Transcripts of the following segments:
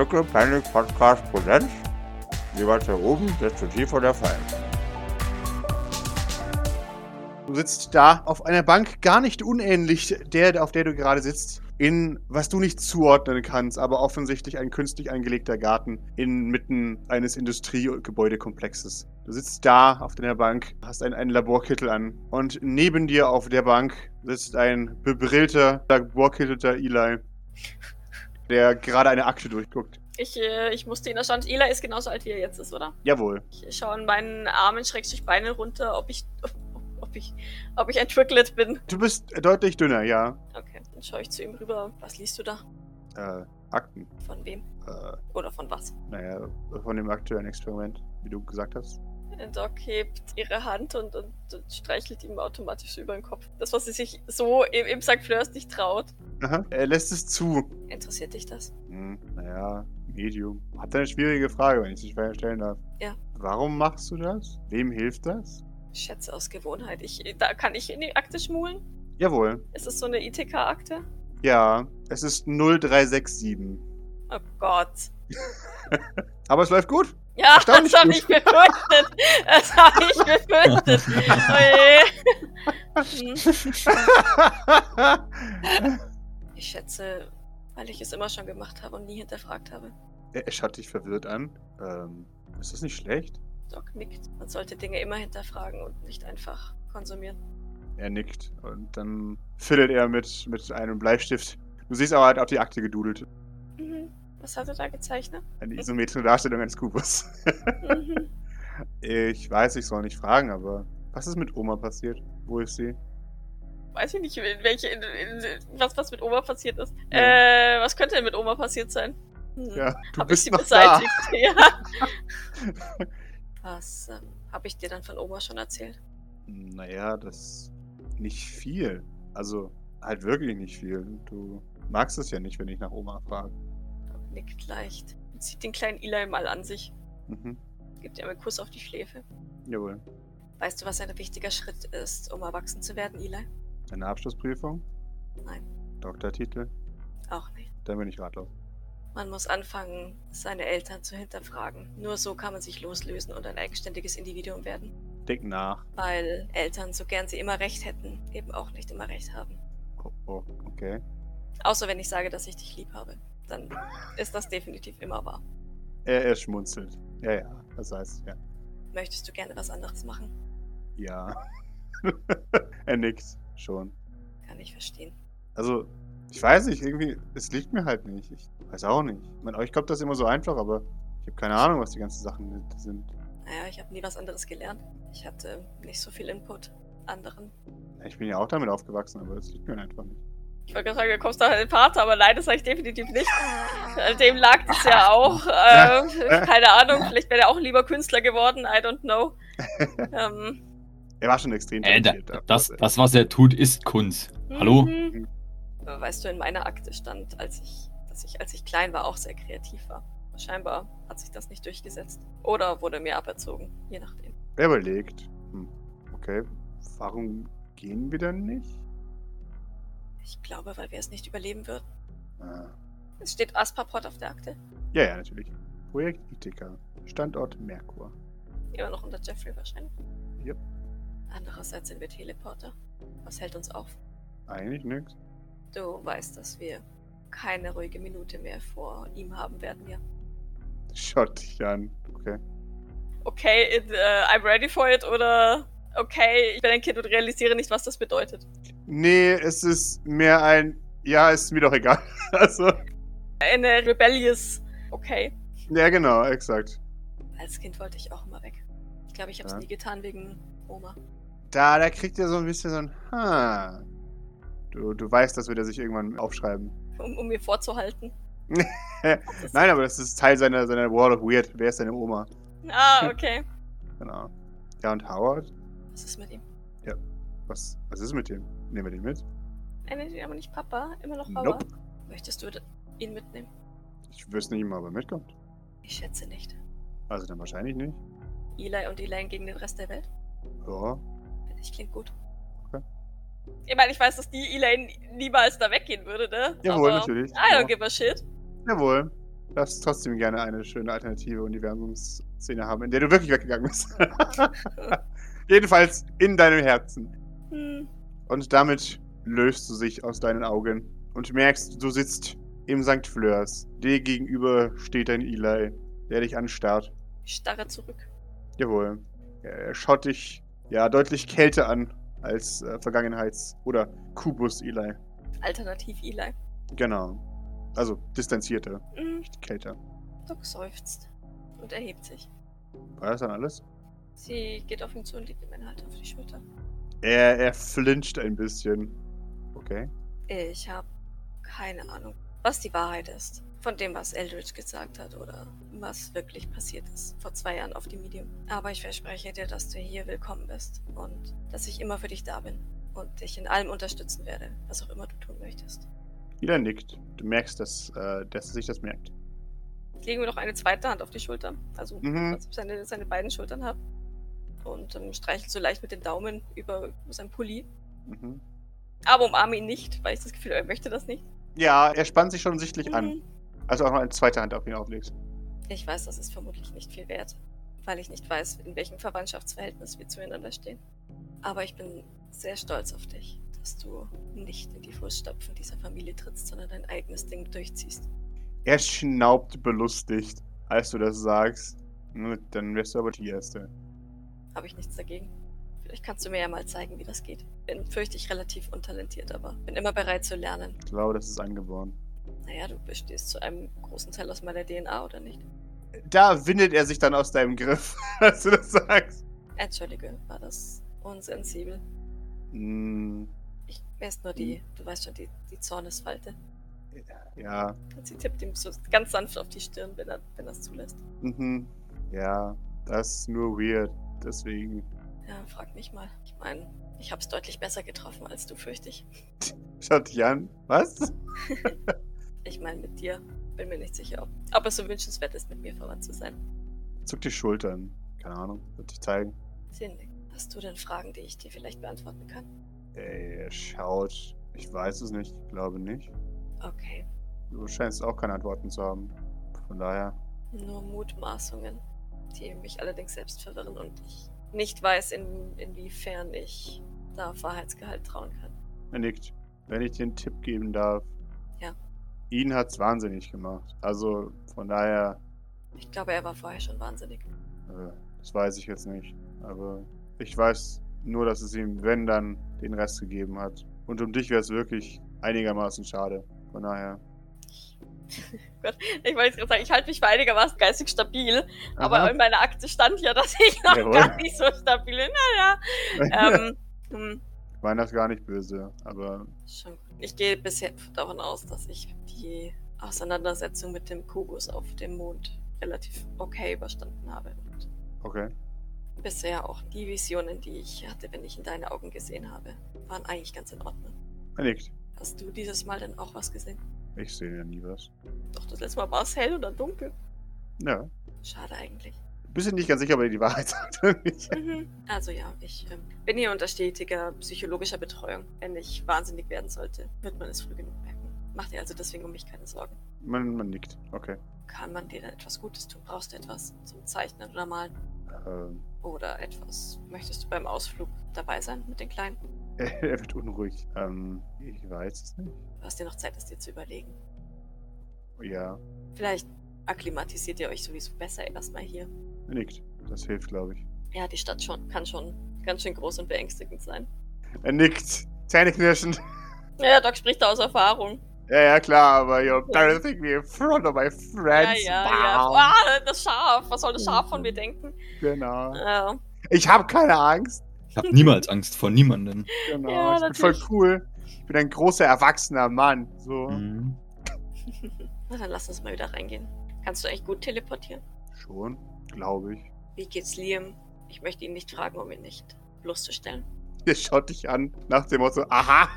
Fickle Panic Podcast Präsenz. Je weiter oben, desto tiefer der Fall. Du sitzt da auf einer Bank, gar nicht unähnlich der, auf der du gerade sitzt, in was du nicht zuordnen kannst, aber offensichtlich ein künstlich angelegter Garten inmitten eines Industriegebäudekomplexes. Du sitzt da auf deiner Bank, hast einen, einen Laborkittel an und neben dir auf der Bank sitzt ein bebrillter, laborkittelter Eli, der gerade eine Akte durchguckt. Ich, äh, ich musste ihn erstaunen. Ela ist genauso alt, wie er jetzt ist, oder? Jawohl. Ich schaue in meinen Armen, schrägstrich Beine runter, ob ich, ob, ob ich, ob ich ein Tricklet bin. Du bist deutlich dünner, ja. Okay, dann schaue ich zu ihm rüber. Was liest du da? Äh, Akten. Von wem? Äh, Oder von was? naja, von dem aktuellen Experiment, wie du gesagt hast. Doc hebt ihre Hand und, und, und streichelt ihm automatisch über den Kopf. Das, was sie sich so im, im St. Fleurs nicht traut. Aha. Er lässt es zu. Interessiert dich das? Hm, naja, Medium. Habt eine schwierige Frage, wenn ich sie schwer stellen darf. Ja. Warum machst du das? Wem hilft das? Schätze aus Gewohnheit. Ich, da kann ich in die Akte schmulen? Jawohl. Ist es so eine ITK-Akte? Ja, es ist 0367. Oh Gott. Aber es läuft gut. Ja, das habe ich befürchtet. Das habe ich befürchtet. Oje. Ich schätze, weil ich es immer schon gemacht habe und nie hinterfragt habe. er er schaut dich verwirrt an. Ähm, ist das nicht schlecht? Doc nickt. Man sollte Dinge immer hinterfragen und nicht einfach konsumieren. Er nickt und dann fiddelt er mit, mit einem Bleistift. Du siehst aber halt auf die Akte gedudelt. Mhm. Was hat er da gezeichnet? Eine isometrische Darstellung eines Kubus. Mhm. ich weiß, ich soll nicht fragen, aber was ist mit Oma passiert? Wo ist sie? Weiß ich nicht, in welche, in, in, was, was mit Oma passiert ist. Ja. Äh, was könnte denn mit Oma passiert sein? Hm. Ja, du Hab ich bist sie noch beseitigt? Ja. Was ähm, habe ich dir dann von Oma schon erzählt? da. Naja, das nicht viel. Also halt wirklich nicht viel. Du magst es ja nicht, wenn ich nach Oma frage. Nickt leicht und zieht den kleinen Eli mal an sich. Mhm. Gibt ihm einen Kuss auf die Schläfe. Jawohl. Weißt du, was ein wichtiger Schritt ist, um erwachsen zu werden, Eli? Eine Abschlussprüfung? Nein. Doktortitel? Auch nicht. Dann bin ich ratlos. Man muss anfangen, seine Eltern zu hinterfragen. Nur so kann man sich loslösen und ein eigenständiges Individuum werden. Denk nach. Weil Eltern, so gern sie immer recht hätten, eben auch nicht immer recht haben. Oh, oh, okay. Außer wenn ich sage, dass ich dich lieb habe. Dann ist das definitiv immer wahr. Er, er schmunzelt. Ja, ja, das heißt, ja. Möchtest du gerne was anderes machen? Ja. er nickt schon. Kann ich verstehen. Also, ich weiß nicht, irgendwie, es liegt mir halt nicht. Ich weiß auch nicht. Ich meine, euch kommt das immer so einfach, aber ich habe keine Ahnung, was die ganzen Sachen sind. Naja, ich habe nie was anderes gelernt. Ich hatte nicht so viel Input anderen. Ich bin ja auch damit aufgewachsen, aber es liegt mir einfach nicht. Ich wollte gerade sagen, du kommst doch an den Vater, aber nein, das sage ich definitiv nicht. An Dem lag es ja auch. Äh, keine Ahnung, vielleicht wäre er auch lieber Künstler geworden, I don't know. Ähm, Er war schon extrem Äh, da, das, das, was er tut, ist Kunst. Hallo? mhm. Aber Weißt du, in meiner Akte stand, als ich, dass ich, als ich klein war, auch sehr kreativ war. Scheinbar hat sich das nicht durchgesetzt. Oder wurde mir aberzogen, je nachdem. Er überlegt. Hm, okay, warum gehen wir denn nicht? Ich glaube, weil wir es nicht überleben würden. Ah. Es steht Aspaport auf der Akte. Ja, ja, natürlich. Projekt Ithaca. Standort Merkur. Immer noch unter Jeffrey wahrscheinlich. Yep. Andererseits sind wir Teleporter. Was hält uns auf? Eigentlich nix. Du weißt, dass wir keine ruhige Minute mehr vor ihm haben werden, ja. Schaut dich an. Okay. Okay, it, äh, I'm ready for it oder okay, ich bin ein Kind und realisiere nicht, was das bedeutet. Nee, es ist mehr ein. Ja, ist mir doch egal. Also. Eine rebellious. Okay. Ja, genau, exakt. Als Kind wollte ich auch immer weg. Ich glaube, ich habe es Ja. nie getan wegen Oma. Da, da kriegt er so ein bisschen so ein. Ha. Du, du weißt, das wird er sich irgendwann aufschreiben. Um, um mir vorzuhalten. Nein, aber das ist Teil seiner, seiner World of Weird. Wer ist deine Oma? Ah, okay. Genau. Ja, und Howard? Was ist mit ihm? Was, was ist mit dem? Nehmen wir den mit? Er nennt ihn aber nicht Papa, immer noch Bauer. Nope. Möchtest du ihn mitnehmen? Ich wüsste nicht mal, ob er mitkommt. Ich schätze nicht. Also dann wahrscheinlich nicht. Eli und Elaine gegen den Rest der Welt? Ja. Finde ich klingt gut. Okay. Ich meine, ich weiß, dass die Elaine niemals da weggehen würde, ne? Jawohl, aber natürlich. I don't give a shit. Jawohl. darfst trotzdem gerne eine schöne alternative Universumsszene haben, in der du wirklich weggegangen bist. Jedenfalls in deinem Herzen. Hm. Und damit löst du sich aus deinen Augen und merkst, du sitzt im St. Fleurs. Dir gegenüber steht ein Eli, der dich anstarrt. Ich starre zurück. Jawohl. Er schaut dich ja deutlich kälter an als äh, Vergangenheits- oder Kubus-Eli. Alternativ Eli. Genau. Also distanzierter, Hm. nicht kälter. Doc seufzt und erhebt sich. War das dann alles? Sie geht auf ihn zu und legt ihm eine Hand auf die Schulter. Er, er flincht ein bisschen. Okay. Ich habe keine Ahnung, was die Wahrheit ist. Von dem, was Eldridge gesagt hat oder was wirklich passiert ist vor zwei Jahren auf dem Medium. Aber ich verspreche dir, dass du hier willkommen bist und dass ich immer für dich da bin und dich in allem unterstützen werde, was auch immer du tun möchtest. Ila nickt. Du merkst, dass, äh, dass er sich das merkt. Ich lege mir noch eine zweite Hand auf die Schulter, also Mhm. dass ich seine, seine beiden Schultern habe. Und ähm, streichel so leicht mit den Daumen über, über sein Pulli. Mhm. Aber umarme ihn nicht, weil ich das Gefühl habe, er möchte das nicht. Ja, er spannt sich schon sichtlich an. Mhm. Also auch noch eine zweite Hand auf ihn auflegst. Ich weiß, das ist vermutlich nicht viel wert, weil ich nicht weiß, in welchem Verwandtschaftsverhältnis wir zueinander stehen. Aber ich bin sehr stolz auf dich, dass du nicht in die Fußstapfen dieser Familie trittst, sondern dein eigenes Ding durchziehst. Er schnaubt belustigt, als du das sagst. Dann wärst du aber die Erste. Habe ich nichts dagegen. Vielleicht kannst du mir ja mal zeigen, wie das geht. Bin fürchte ich relativ untalentiert, aber bin immer bereit zu lernen. Ich glaube, das ist angeboren. Naja, du bestehst zu einem großen Teil aus meiner DNA, oder nicht? Da windet er sich dann aus deinem Griff, als du das sagst. Entschuldige, war das unsensibel? Hm, Ich weiß nur die, du weißt schon, die, die Zornesfalte. ja. Und sie tippt ihm so ganz sanft auf die Stirn, wenn er wenn er es zulässt. Mhm. Ja, das ist nur weird. Deswegen. Ja, frag mich mal. Ich meine, ich hab's deutlich besser getroffen als du, fürchte ich. Schaut dich an. Was? Ich meine, mit dir. Bin mir nicht sicher, ob, ob es so wünschenswert ist, mit mir verwandt zu sein. Zuck die Schultern. Keine Ahnung. Wird dich zeigen. Sinnig. Hast du denn Fragen, die ich dir vielleicht beantworten kann? Ey, schaut. Ich weiß es nicht. Ich glaube nicht. Okay. Du scheinst auch keine Antworten zu haben. Von daher. Nur Mutmaßungen, die mich allerdings selbst verwirren und ich nicht weiß, in, inwiefern ich da auf Wahrheitsgehalt trauen kann. Er nickt. Wenn ich einen Tipp geben darf. Ja. Ihn hat's wahnsinnig gemacht. Also von daher, Ich glaube, er war vorher schon wahnsinnig. äh, das weiß ich jetzt nicht. Aber ich weiß nur, dass es ihm, wenn dann, den Rest gegeben hat. Und um dich wäre es wirklich einigermaßen schade. Von daher. Gott, ich wollte jetzt gerade sagen, ich halte mich für einigermaßen geistig stabil, aber Aha. in meiner Akte stand ja, dass ich noch Jawohl. gar nicht so stabil bin. Naja. ähm, hm, Ich meine das gar nicht böse, aber schon. gut. Ich gehe bisher davon aus, dass ich die Auseinandersetzung mit dem Kubus auf dem Mond relativ okay überstanden habe. Und okay. bisher auch die Visionen, die ich hatte, wenn ich in deine Augen gesehen habe, waren eigentlich ganz in Ordnung. Er nickt. Hast du dieses Mal denn auch was gesehen? Ich sehe ja nie was. Doch, das letzte Mal war es hell oder dunkel. Ja. Schade eigentlich. Bist du nicht ganz sicher, ob er die Wahrheit sagt oder nicht? Mhm. Also ja, ich ähm, bin hier unter stetiger psychologischer Betreuung. Wenn ich wahnsinnig werden sollte, wird man es früh genug merken. Mach dir also deswegen um mich keine Sorgen. Man, man nickt. Okay. Kann man dir denn etwas Gutes tun? Brauchst du etwas zum Zeichnen oder Malen? Ähm, Oder etwas? Möchtest du beim Ausflug dabei sein mit den Kleinen? er, wird unruhig. Ähm, ich weiß es nicht. Du hast dir noch Zeit, es dir zu überlegen. Ja. Vielleicht akklimatisiert ihr euch sowieso besser erstmal hier. Er nickt. Das hilft, glaube ich. Ja, die Stadt schon, kann schon ganz schön groß und beängstigend sein. Er nickt. Zähneknirschend. Ja, Doc spricht da aus Erfahrung. Ja, ja, klar, aber you're embarrassing me in front of my Ja, friends. ja, ja. Wow. Ah, das Schaf. Was soll das Schaf von mir denken? Genau. Ja. Ich habe keine Angst. Ich habe niemals Angst vor niemandem. Genau. Ja, ich bin voll natürlich. cool. Ich bin ein großer, erwachsener Mann. So. Mhm. Na, dann lass uns mal wieder reingehen. Kannst du eigentlich gut teleportieren? Schon, glaube ich. Wie geht's Liam? Ich möchte ihn nicht fragen, um ihn nicht bloßzustellen. Der schaut dich an nach dem Motto, aha.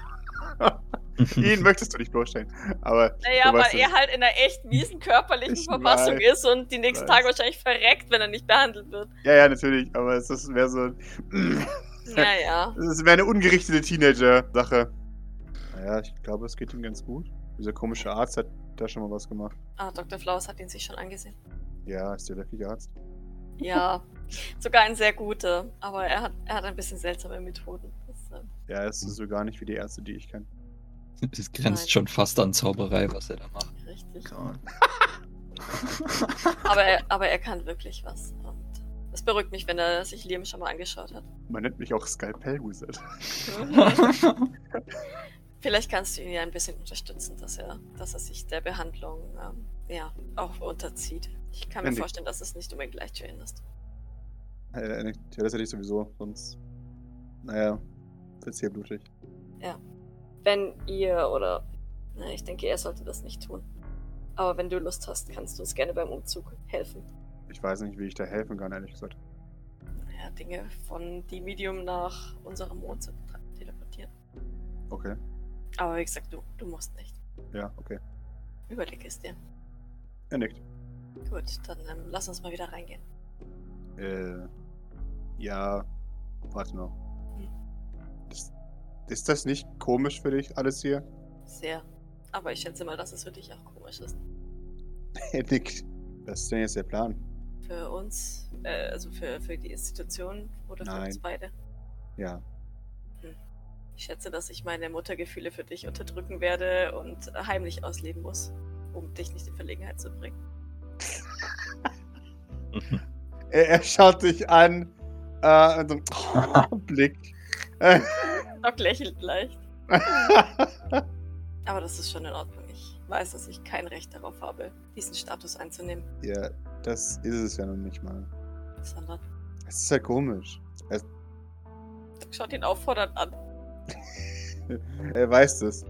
Ihn möchtest du nicht bloßstellen. Aber Naja, weil er halt in einer echt miesen körperlichen Ich Verfassung weiß, ist und die nächsten weiß. Tage wahrscheinlich verreckt, wenn er nicht behandelt wird. Ja, ja, natürlich. Aber es ist mehr so. Naja. Es wäre eine ungerichtete Teenager-Sache. Naja, ich glaube, es geht ihm ganz gut. Dieser komische Arzt hat da schon mal was gemacht. Ah, Dr. Flowers hat ihn sich schon angesehen. Ja, ist der löffige Arzt. Ja, sogar ein sehr guter, aber er hat, er hat ein bisschen seltsame Methoden. Ja, es ist so gar nicht wie die Ärzte, die ich kenne. Es grenzt Nein. schon fast an Zauberei, was er da macht. richtig. Aber er, aber er kann wirklich was. Und es beruhigt mich, wenn er sich Liam schon mal angeschaut hat. Man nennt mich auch Skalpell Wizard. Vielleicht kannst du ihn ja ein bisschen unterstützen, dass er, dass er sich der Behandlung ähm, ja, auch unterzieht. Ich kann mir Andy. vorstellen, dass es nicht unbedingt leicht für ihn ist. Äh, ja, das hätte ich sowieso, sonst. Naja, wird's hier blutig. Wenn ihr oder. Na, ich denke, er sollte das nicht tun. Aber wenn du Lust hast, kannst du uns gerne beim Umzug helfen. Ich weiß nicht, wie ich da helfen kann, ehrlich gesagt. Ja, Dinge von die Medium nach unserem Mond zu teleportieren. Okay. Aber wie gesagt, du, du musst nicht. Ja, okay. Überleg es dir. Er nickt. Gut, dann ähm, lass uns mal wieder reingehen. Äh. Ja. Warte noch. Hm. Ist das nicht komisch für dich, alles hier? Sehr. Aber ich schätze mal, dass es für dich auch komisch ist. Er nickt. Was ist denn jetzt der Plan? Für uns, äh, also für, für die Institution oder für uns Nein. beide. Ja. Ich schätze, dass ich meine Muttergefühle für dich unterdrücken werde und heimlich ausleben muss, um dich nicht in Verlegenheit zu bringen. Er, er schaut dich an. Äh, und so ein Blick. Doc lächelt leicht. Aber das ist schon in Ordnung. Ich weiß, dass ich kein Recht darauf habe, diesen Status einzunehmen, ja, das ist es ja noch nicht mal. sondern Es ist ja komisch. Er, Doc schaut ihn auffordernd an. er weiß das.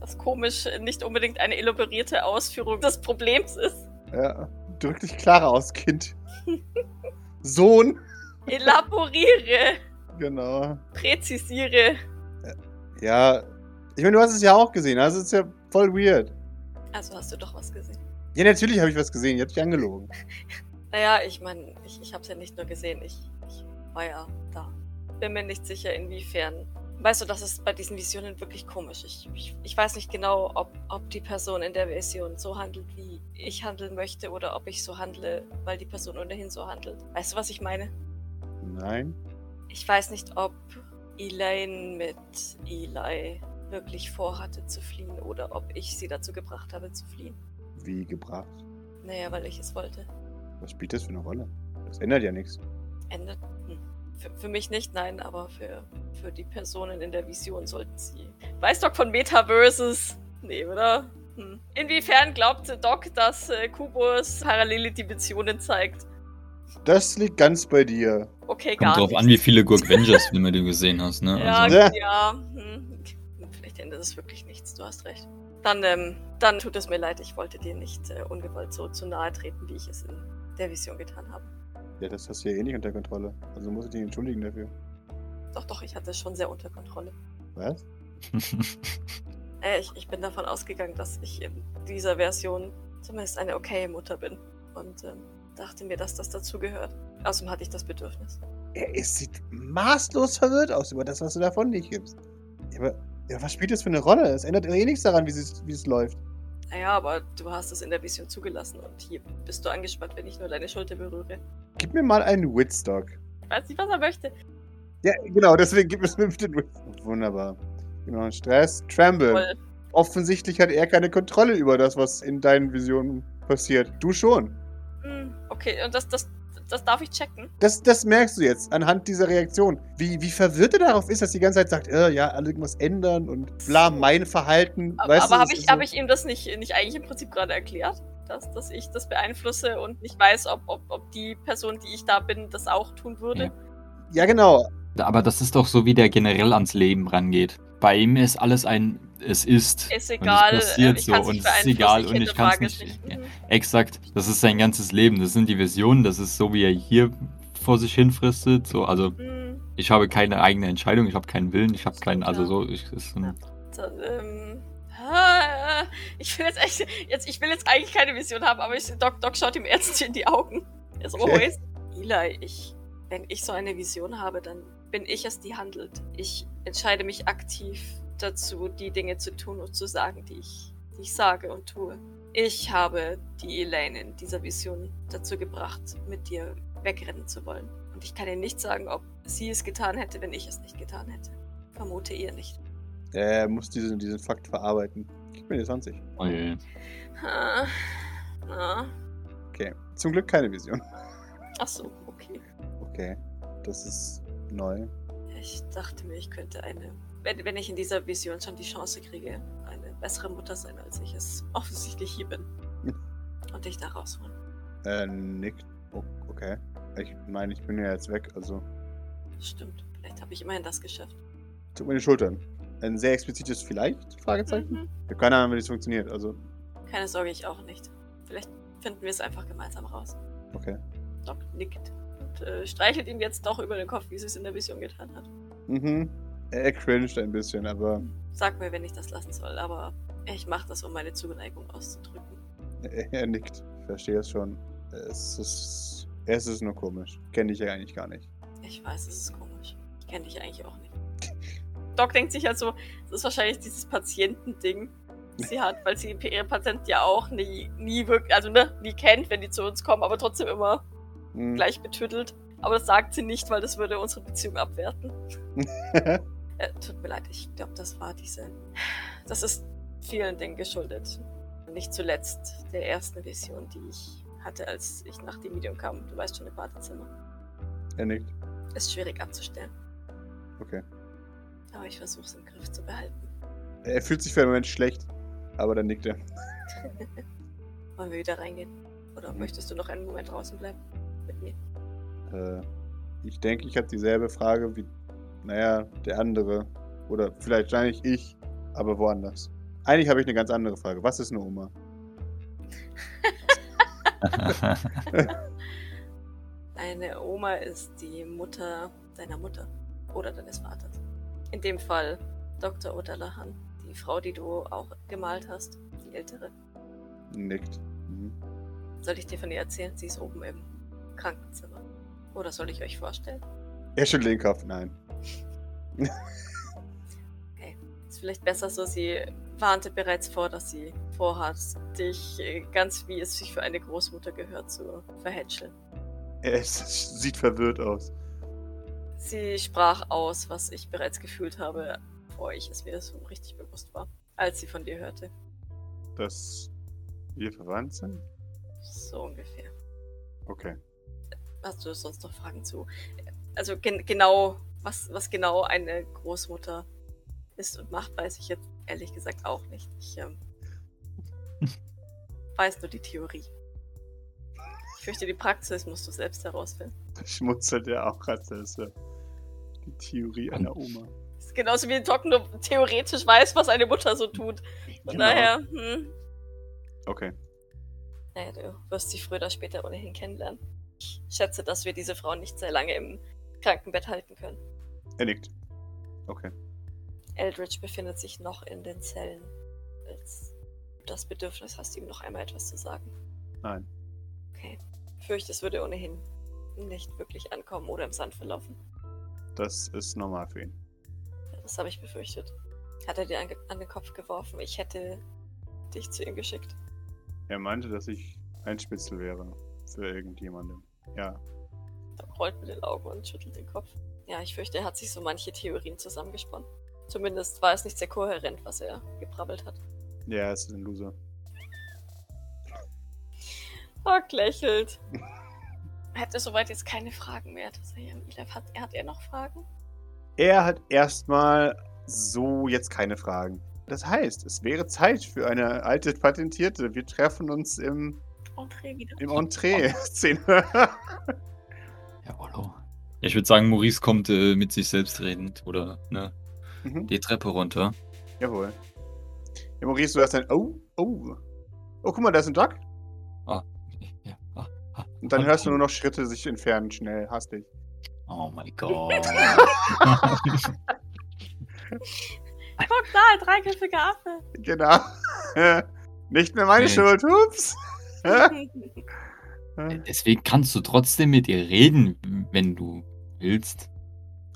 dass komisch nicht unbedingt eine elaborierte Ausführung des Problems ist. Ja. Drück dich klarer aus, Kind. Sohn. Elaboriere, Genau. präzisiere. Ja. Ich meine, du hast es ja auch gesehen. Also es ist ja voll weird. Also hast du doch was gesehen. Ja, natürlich habe ich was gesehen. Ihr habt dich angelogen. Naja, ich meine, ich, ich habe es ja nicht nur gesehen, ich, ich war ja da. Bin mir nicht sicher, inwiefern. Weißt du, das ist bei diesen Visionen wirklich komisch. Ich, ich, ich weiß nicht genau, ob, ob die Person in der Vision so handelt, wie ich handeln möchte, oder ob ich so handle, weil die Person ohnehin so handelt. Weißt du, was ich meine? Nein. Ich weiß nicht, ob Elaine mit Eli wirklich vorhatte zu fliehen oder ob ich sie dazu gebracht habe zu fliehen. Wie gebracht. Naja, weil ich es wollte. Was spielt das für eine Rolle? Das ändert ja nichts. Endet. Hm. Für, für mich nicht, nein, aber für, für die Personen in der Vision sollten sie. Weiß Doc von Metaverses? Nee, oder? Hm. Inwiefern glaubt Doc, dass äh, Kubus parallele Dimensionen zeigt? Das liegt ganz bei dir. Okay, gar Kommt drauf nicht. an, wie viele Gurk-Vengers-Filme du gesehen hast, ne? Ja, Also, Ja. ja. Hm. Vielleicht ändert es wirklich nichts, du hast recht. Dann, ähm, dann tut es mir leid, ich wollte dir nicht äh, ungewollt so zu nahe treten, wie ich es in der Vision getan habe. Ja, das hast du ja eh nicht unter Kontrolle. Also muss ich dich entschuldigen dafür. Doch, doch, ich hatte es schon sehr unter Kontrolle. Was? Äh, ich, ich bin davon ausgegangen, dass ich in dieser Version zumindest eine okaye Mutter bin. Und ähm, dachte mir, dass das dazugehört. Außerdem hatte ich das Bedürfnis. Er ist, sieht maßlos verwirrt aus über das, was du davon nicht gibst. Aber ja, was spielt das für eine Rolle? Es ändert eh nichts daran, wie es, wie es läuft. Naja, aber du hast es in der Vision zugelassen und hier bist du angespannt, wenn ich nur deine Schulter berühre. Gib mir mal einen Witstock. Ich weiß nicht, was er möchte. Ja, genau, deswegen gib es mir den Witstock. Wunderbar. Genau, Stress. Tremble. Voll. Offensichtlich hat er keine Kontrolle über das, was in deinen Visionen passiert. Du schon. Hm, okay, und das, das, das darf ich checken. Das, das merkst du jetzt anhand dieser Reaktion. Wie, wie verwirrt er darauf ist, dass die ganze Zeit sagt, äh, ja, irgendwas ändern und bla, mein Verhalten. Aber, weißt aber habe ich, so- hab ich ihm das nicht, nicht eigentlich im Prinzip gerade erklärt? Dass, dass ich das beeinflusse und nicht weiß, ob, ob, ob die Person, die ich da bin, das auch tun würde? Ja. Ja, genau. aber das ist doch so, wie der generell ans Leben rangeht. Bei ihm ist alles ein, es ist. Ist Und egal, es passiert äh, ich so und es ist egal ich und ich kann es es nicht. nicht. Ja, Mhm. exakt, das ist sein ganzes Leben. Das sind die Visionen, das ist so, wie er hier vor sich hinfristet. So, also Hm, ich habe keine eigene Entscheidung, ich habe keinen Willen, ich habe keinen, also so, ich, ist so ähm, ich will jetzt echt, jetzt, ich will jetzt eigentlich keine Vision haben, aber ich, Doc, Doc schaut ihm ernst in die Augen. Er so, Okay. okay. Eli, ich, wenn ich so eine Vision habe, dann bin ich es, die handelt. Ich entscheide mich aktiv dazu, die Dinge zu tun und zu sagen, die ich, die ich sage und tue. Ich habe die Elaine in dieser Vision dazu gebracht, mit dir wegrennen zu wollen. Und ich kann dir nicht sagen, ob sie es getan hätte, wenn ich es nicht getan hätte. Vermute ihr nicht. Er muss diesen, diesen Fakt verarbeiten. Gib mir die 20. Oh je. Ah, ah. Okay. Zum Glück keine Vision. Ach so, okay. Okay. Das ist neu. Ich dachte mir, ich könnte eine, wenn, wenn ich in dieser Vision schon die Chance kriege, eine bessere Mutter sein, als ich es offensichtlich hier bin. Und dich da rausholen. Äh, nickt. Oh, okay. Ich meine, ich bin ja jetzt weg, also. Stimmt. Vielleicht habe ich immerhin das geschafft. Tut mir die Schultern. Ein sehr explizites Vielleicht? Fragezeichen? Mhm. Ich habe keine Ahnung, wie das funktioniert. Also, Keine Sorge, ich auch nicht. Vielleicht finden wir es einfach gemeinsam raus. okay. Doc nickt und äh, streichelt ihm jetzt doch über den Kopf, wie sie es in der Vision getan hat. Mhm. Er cringed ein bisschen, aber Sag mir, wenn ich das lassen soll, aber ich mache das, um meine Zuneigung auszudrücken. er, nickt. Ich verstehe es schon. Es ist. Es ist nur komisch. Kenne ich ja eigentlich gar nicht. Ich weiß, es ist komisch. Ich kenne dich eigentlich auch nicht. Doc denkt sich halt so, das ist wahrscheinlich dieses Patientending, das sie hat, weil sie ihre Patienten ja auch nie, nie wirklich, also ne, nie kennt, wenn die zu uns kommen, aber trotzdem immer Hm. gleich betüttelt. Aber das sagt sie nicht, weil das würde unsere Beziehung abwerten. Äh, tut mir leid, ich glaube, das war diese. Das ist vielen Dingen geschuldet. Nicht zuletzt der ersten Vision, die ich hatte, als ich nach dem Medium kam. Du weißt schon, im Badezimmer. er nickt. Ist schwierig abzustellen. Okay. Aber ich versuche es im Griff zu behalten. Er fühlt sich für einen Moment schlecht, aber dann nickt er. Wollen wir wieder reingehen? Oder möchtest du noch einen Moment draußen bleiben? Mit mir? Äh, ich denke, ich habe dieselbe Frage wie, naja, der andere. Oder vielleicht wahrscheinlich ich, aber woanders. Eigentlich habe ich eine ganz andere Frage. Was ist eine Oma? Deine Oma ist die Mutter deiner Mutter. Oder deines Vaters. In dem Fall Dr. O'Dallahan. Die Frau, die du auch gemalt hast. Die ältere. Nickt. Mhm. Soll ich dir von ihr erzählen? Sie ist oben im Krankenzimmer. Oder soll ich euch vorstellen? Er schüttelt den Kopf. Nein. Ist vielleicht besser so, sie warnte bereits vor, dass sie vorhat, dich äh, ganz wie es sich für eine Großmutter gehört zu verhätscheln. Er sieht verwirrt aus. Sie sprach aus, was ich bereits gefühlt habe, bevor ich es mir so richtig bewusst war, als sie von dir hörte. Dass wir verwandt sind? So ungefähr. Okay. Hast du sonst noch Fragen zu? Also gen genau, was, was genau eine Großmutter ist und macht, weiß ich jetzt ehrlich gesagt auch nicht. Ich ähm, weiß nur die Theorie. Ich fürchte, die Praxis musst du selbst herausfinden. Schmutzelt er auch gerade selber. Die Theorie einer Oma. Das ist genauso wie Doc nur theoretisch weiß, was eine Mutter so tut. Von Genau. daher, hm. Okay. Naja, du wirst sie früher oder später ohnehin kennenlernen. Ich schätze, dass wir diese Frau nicht sehr lange im Krankenbett halten können. Er nickt. Okay. Eldridge befindet sich noch in den Zellen. Als du das Bedürfnis hast, ihm noch einmal etwas zu sagen. Nein. Okay. Ich fürchte, es würde ohnehin nicht wirklich ankommen oder im Sand verlaufen. Das ist normal für ihn. Ja, Das habe ich befürchtet. Hat er dir an, an den Kopf geworfen, ich hätte dich zu ihm geschickt. Er meinte, dass ich ein Spitzel wäre. Für irgendjemanden. Ja. Rollt mit den Augen und schüttelt den Kopf. Ja, ich fürchte, er hat sich so manche Theorien zusammengesponnen. Zumindest war es nicht sehr kohärent, was er gebrabbelt hat. Ja, er ist ein Loser. Doc lächelt. Er hätte soweit jetzt keine Fragen mehr. Tatsächlich. Hat, hat er noch Fragen? Er hat erstmal so jetzt keine Fragen. Das heißt, es wäre Zeit für eine alte Patentierte. Wir treffen uns im, Entree wieder. im Entree-Szene. Jawollo. Ich würde sagen, Maurice kommt äh, mit sich selbst redend oder ne, mhm. die Treppe runter. Jawohl. Ja, Maurice, du hast ein. Oh, oh. Oh, guck mal, da ist ein Duck. Ja, ah, ah. Und dann hörst du nur noch Schritte sich entfernen, schnell, hastig. Oh mein Gott. Guck da, dreiköpfiger Affe. Genau. Nicht mehr meine Nee. Schuld, ups. Deswegen kannst du trotzdem mit ihr reden, wenn du willst.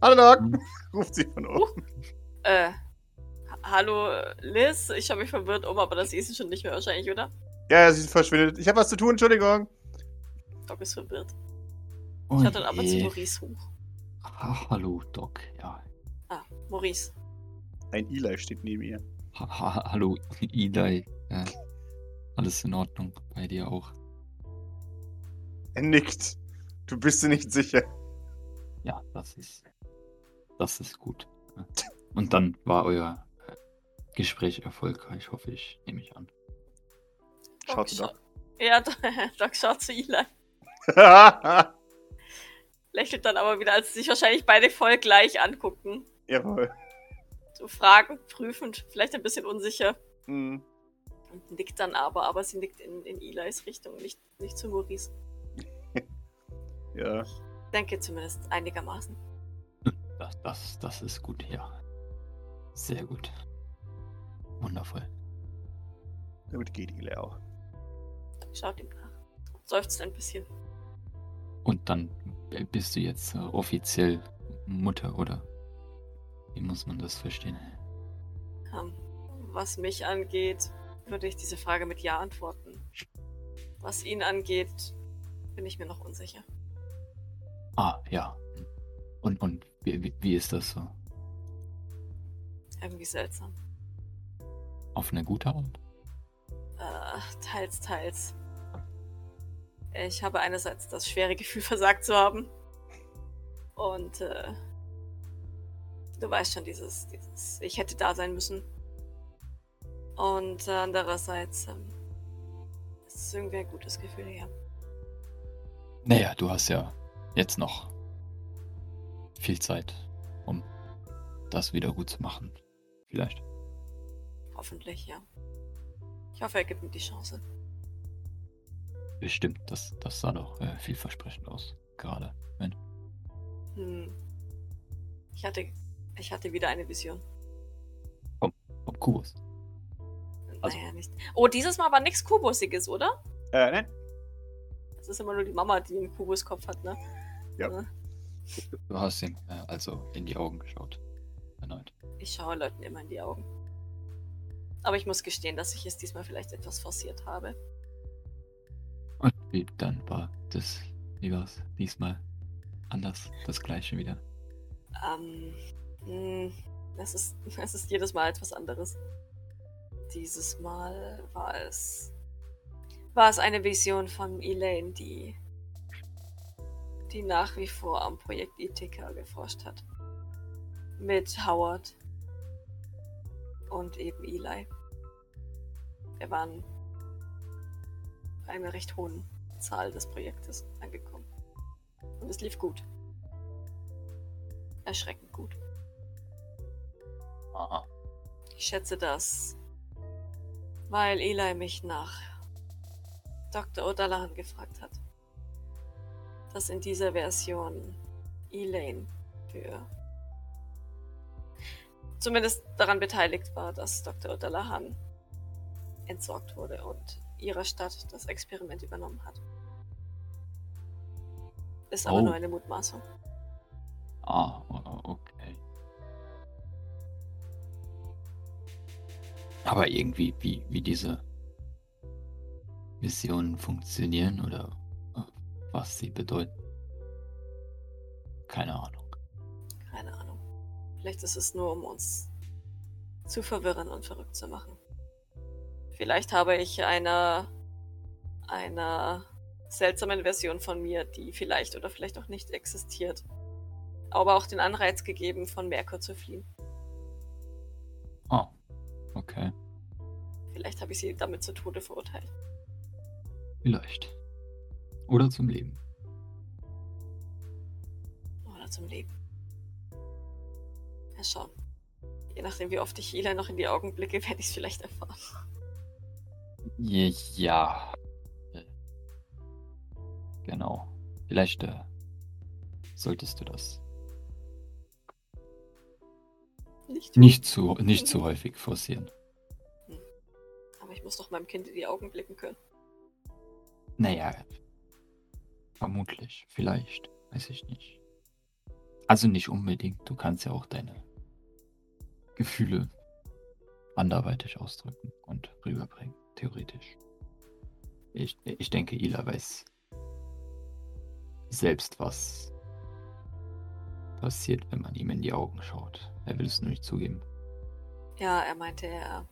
Hallo Doc, ruft sie von oben. äh, ha- hallo Liz, ich habe mich verwirrt um, aber das ist sie schon nicht mehr wahrscheinlich, oder? Ja, ja, sie verschwindet. Ich habe was zu tun, Entschuldigung. Doc ist verwirrt. Oh Ich hatte aber zu je. Maurice hoch. Ha, hallo, Doc. Ja. Ah, Maurice. Ein Eli steht neben ihr. Ha, ha, hallo, Eli. Äh, alles in Ordnung bei dir auch. Er nickt. Du bist dir nicht sicher. Ja, das ist. Das ist gut. Und dann war euer Gespräch erfolgreich, hoffe ich, nehme ich an. Schaut sie scha- doch. Ja, Doc schaut zu Eli. Lächelt dann aber wieder, als sie sich wahrscheinlich beide voll gleich angucken. Jawohl. So fragend, prüfend, vielleicht ein bisschen unsicher. Hm. Und nickt dann aber, aber sie nickt in, in Elis Richtung, nicht, nicht zu Maurice. Ja. Denke zumindest einigermaßen. Das, das, das ist gut, ja. Sehr gut. Wundervoll. Damit geht Eli auch. Schaut ihm nach. Seufzt ein bisschen. Und dann b- bist du jetzt äh, offiziell Mutter, oder? Wie muss man das verstehen? Ähm, was mich angeht, würde ich diese Frage mit Ja antworten. Was ihn angeht, bin ich mir noch unsicher. Ah, ja. Und, und wie, wie, wie ist das so? Irgendwie seltsam. Auf eine gute Art? Äh, teils, teils. Ich habe einerseits das schwere Gefühl, versagt zu haben. Und äh, du weißt schon, dieses, dieses, ich hätte da sein müssen. Und äh, andererseits ähm, es ist irgendwie ein gutes Gefühl, ja. Naja, du hast ja jetzt noch viel Zeit, um das wieder gut zu machen. Vielleicht. Hoffentlich, ja. Ich hoffe, er gibt mir die Chance. Bestimmt, das, das sah doch äh, vielversprechend aus. Gerade. Wenn. Hm. Ich hatte, ich hatte wieder eine Vision. Vom Kubus. Also- naja, nicht. Oh, dieses Mal war nichts Kubusiges, oder? Äh, nein. Das ist immer nur die Mama, die einen Kubuskopf hat, ne? Ja. Äh, Du hast ihm äh, also in die Augen geschaut. Erneut. Ich schaue Leuten immer in die Augen. Aber ich muss gestehen, dass ich es diesmal vielleicht etwas forciert habe. Und wie dann war das, wie war's diesmal? Anders, das gleiche wieder. Ähm, mh, es ist, es ist jedes Mal etwas anderes. Dieses Mal war es, war es eine Vision von Elaine, die, die nach wie vor am Projekt Ithaca geforscht hat. Mit Howard und eben Eli. Wir waren bei einer recht hohen Zahl des Projektes angekommen. Und es lief gut. Erschreckend gut. Aha. Ich schätze das, weil Eli mich nach Dr. O'Dallahan gefragt hat. Dass in dieser Version Elaine für zumindest daran beteiligt war, dass Dr. O'Dallahan entsorgt wurde und ihrer Stadt das Experiment übernommen hat. Ist aber Oh. nur eine Mutmaßung. Ah, okay. Aber irgendwie, wie, wie diese Missionen funktionieren oder was sie bedeuten. Keine Ahnung. Keine Ahnung. Vielleicht ist es nur, um uns zu verwirren und verrückt zu machen. Vielleicht habe ich einer einer seltsamen Version von mir, die vielleicht oder vielleicht auch nicht existiert. Aber auch den Anreiz gegeben, von Merkur zu fliehen. Ah, okay. Vielleicht habe ich sie damit zu Tode verurteilt. Vielleicht. Oder zum Leben. Oder zum Leben. Ja, schauen. Je nachdem, wie oft ich Eli noch in die Augen blicke, werde ich es vielleicht erfahren. Ja. Genau. Vielleicht äh, solltest du das Nicht, nicht zu, nicht zu häufig forcieren. Aber ich muss doch meinem Kind in die Augen blicken können. Naja, vermutlich, vielleicht, weiß ich nicht. Also nicht unbedingt, du kannst ja auch deine Gefühle anderweitig ausdrücken und rüberbringen, theoretisch. ich, ich denke, Ila weiß selbst, was passiert, wenn man ihm in die Augen schaut. Er will es nur nicht zugeben. Ja, er meinte, er.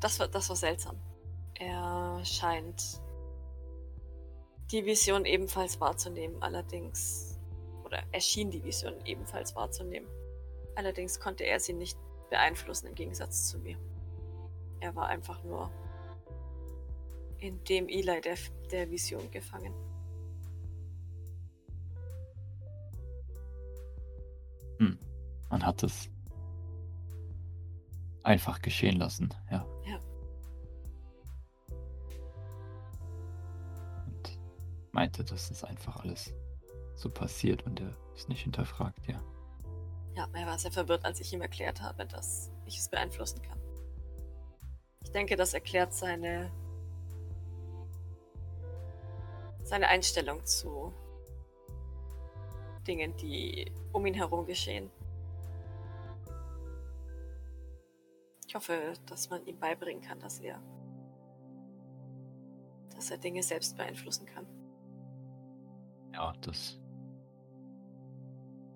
Das war, das war seltsam. Er scheint die Vision ebenfalls wahrzunehmen, allerdings. Oder er schien die Vision ebenfalls wahrzunehmen. Allerdings konnte er sie nicht beeinflussen im Gegensatz zu mir. Er war einfach nur in dem Eli der, der Vision gefangen. Hm. Man hat es einfach geschehen lassen, ja. Meinte, dass es einfach alles so passiert und er es nicht hinterfragt, ja. Ja, er war sehr verwirrt, als ich ihm erklärt habe, dass ich es beeinflussen kann. Ich denke, das erklärt seine seine Einstellung zu Dingen, die um ihn herum geschehen. Ich hoffe, dass man ihm beibringen kann, dass er dass er Dinge selbst beeinflussen kann. Ja, das.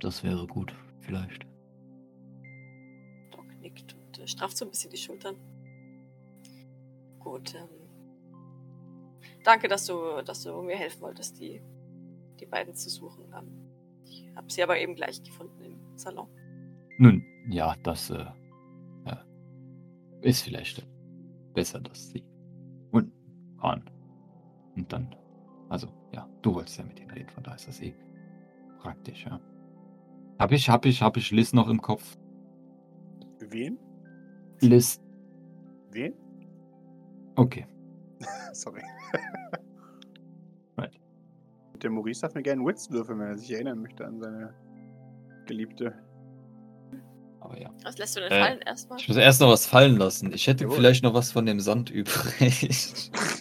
Das wäre gut, vielleicht. Doc nickt und äh, strafft so ein bisschen die Schultern. Gut, ähm, Danke, dass du, dass du mir helfen wolltest, die, die beiden zu suchen. Ähm, ich habe sie aber eben gleich gefunden im Salon. Nun, ja, das äh, ja, ist vielleicht besser, dass sie unten waren. Und dann, also, ja, du wolltest ja mit ihnen reden, von daher ist das eh praktisch, ja. Hab ich, hab ich, hab ich Liz noch im Kopf? Wen? Liz, Wen? okay. Sorry. Right. Der Maurice darf mir gerne einen Witz würfeln, wenn er sich erinnern möchte an seine Geliebte. Aber ja. Was lässt du denn Äh, fallen erstmal? Ich muss erst noch was fallen lassen. Ich hätte Jawohl. vielleicht noch was von dem Sand übrig.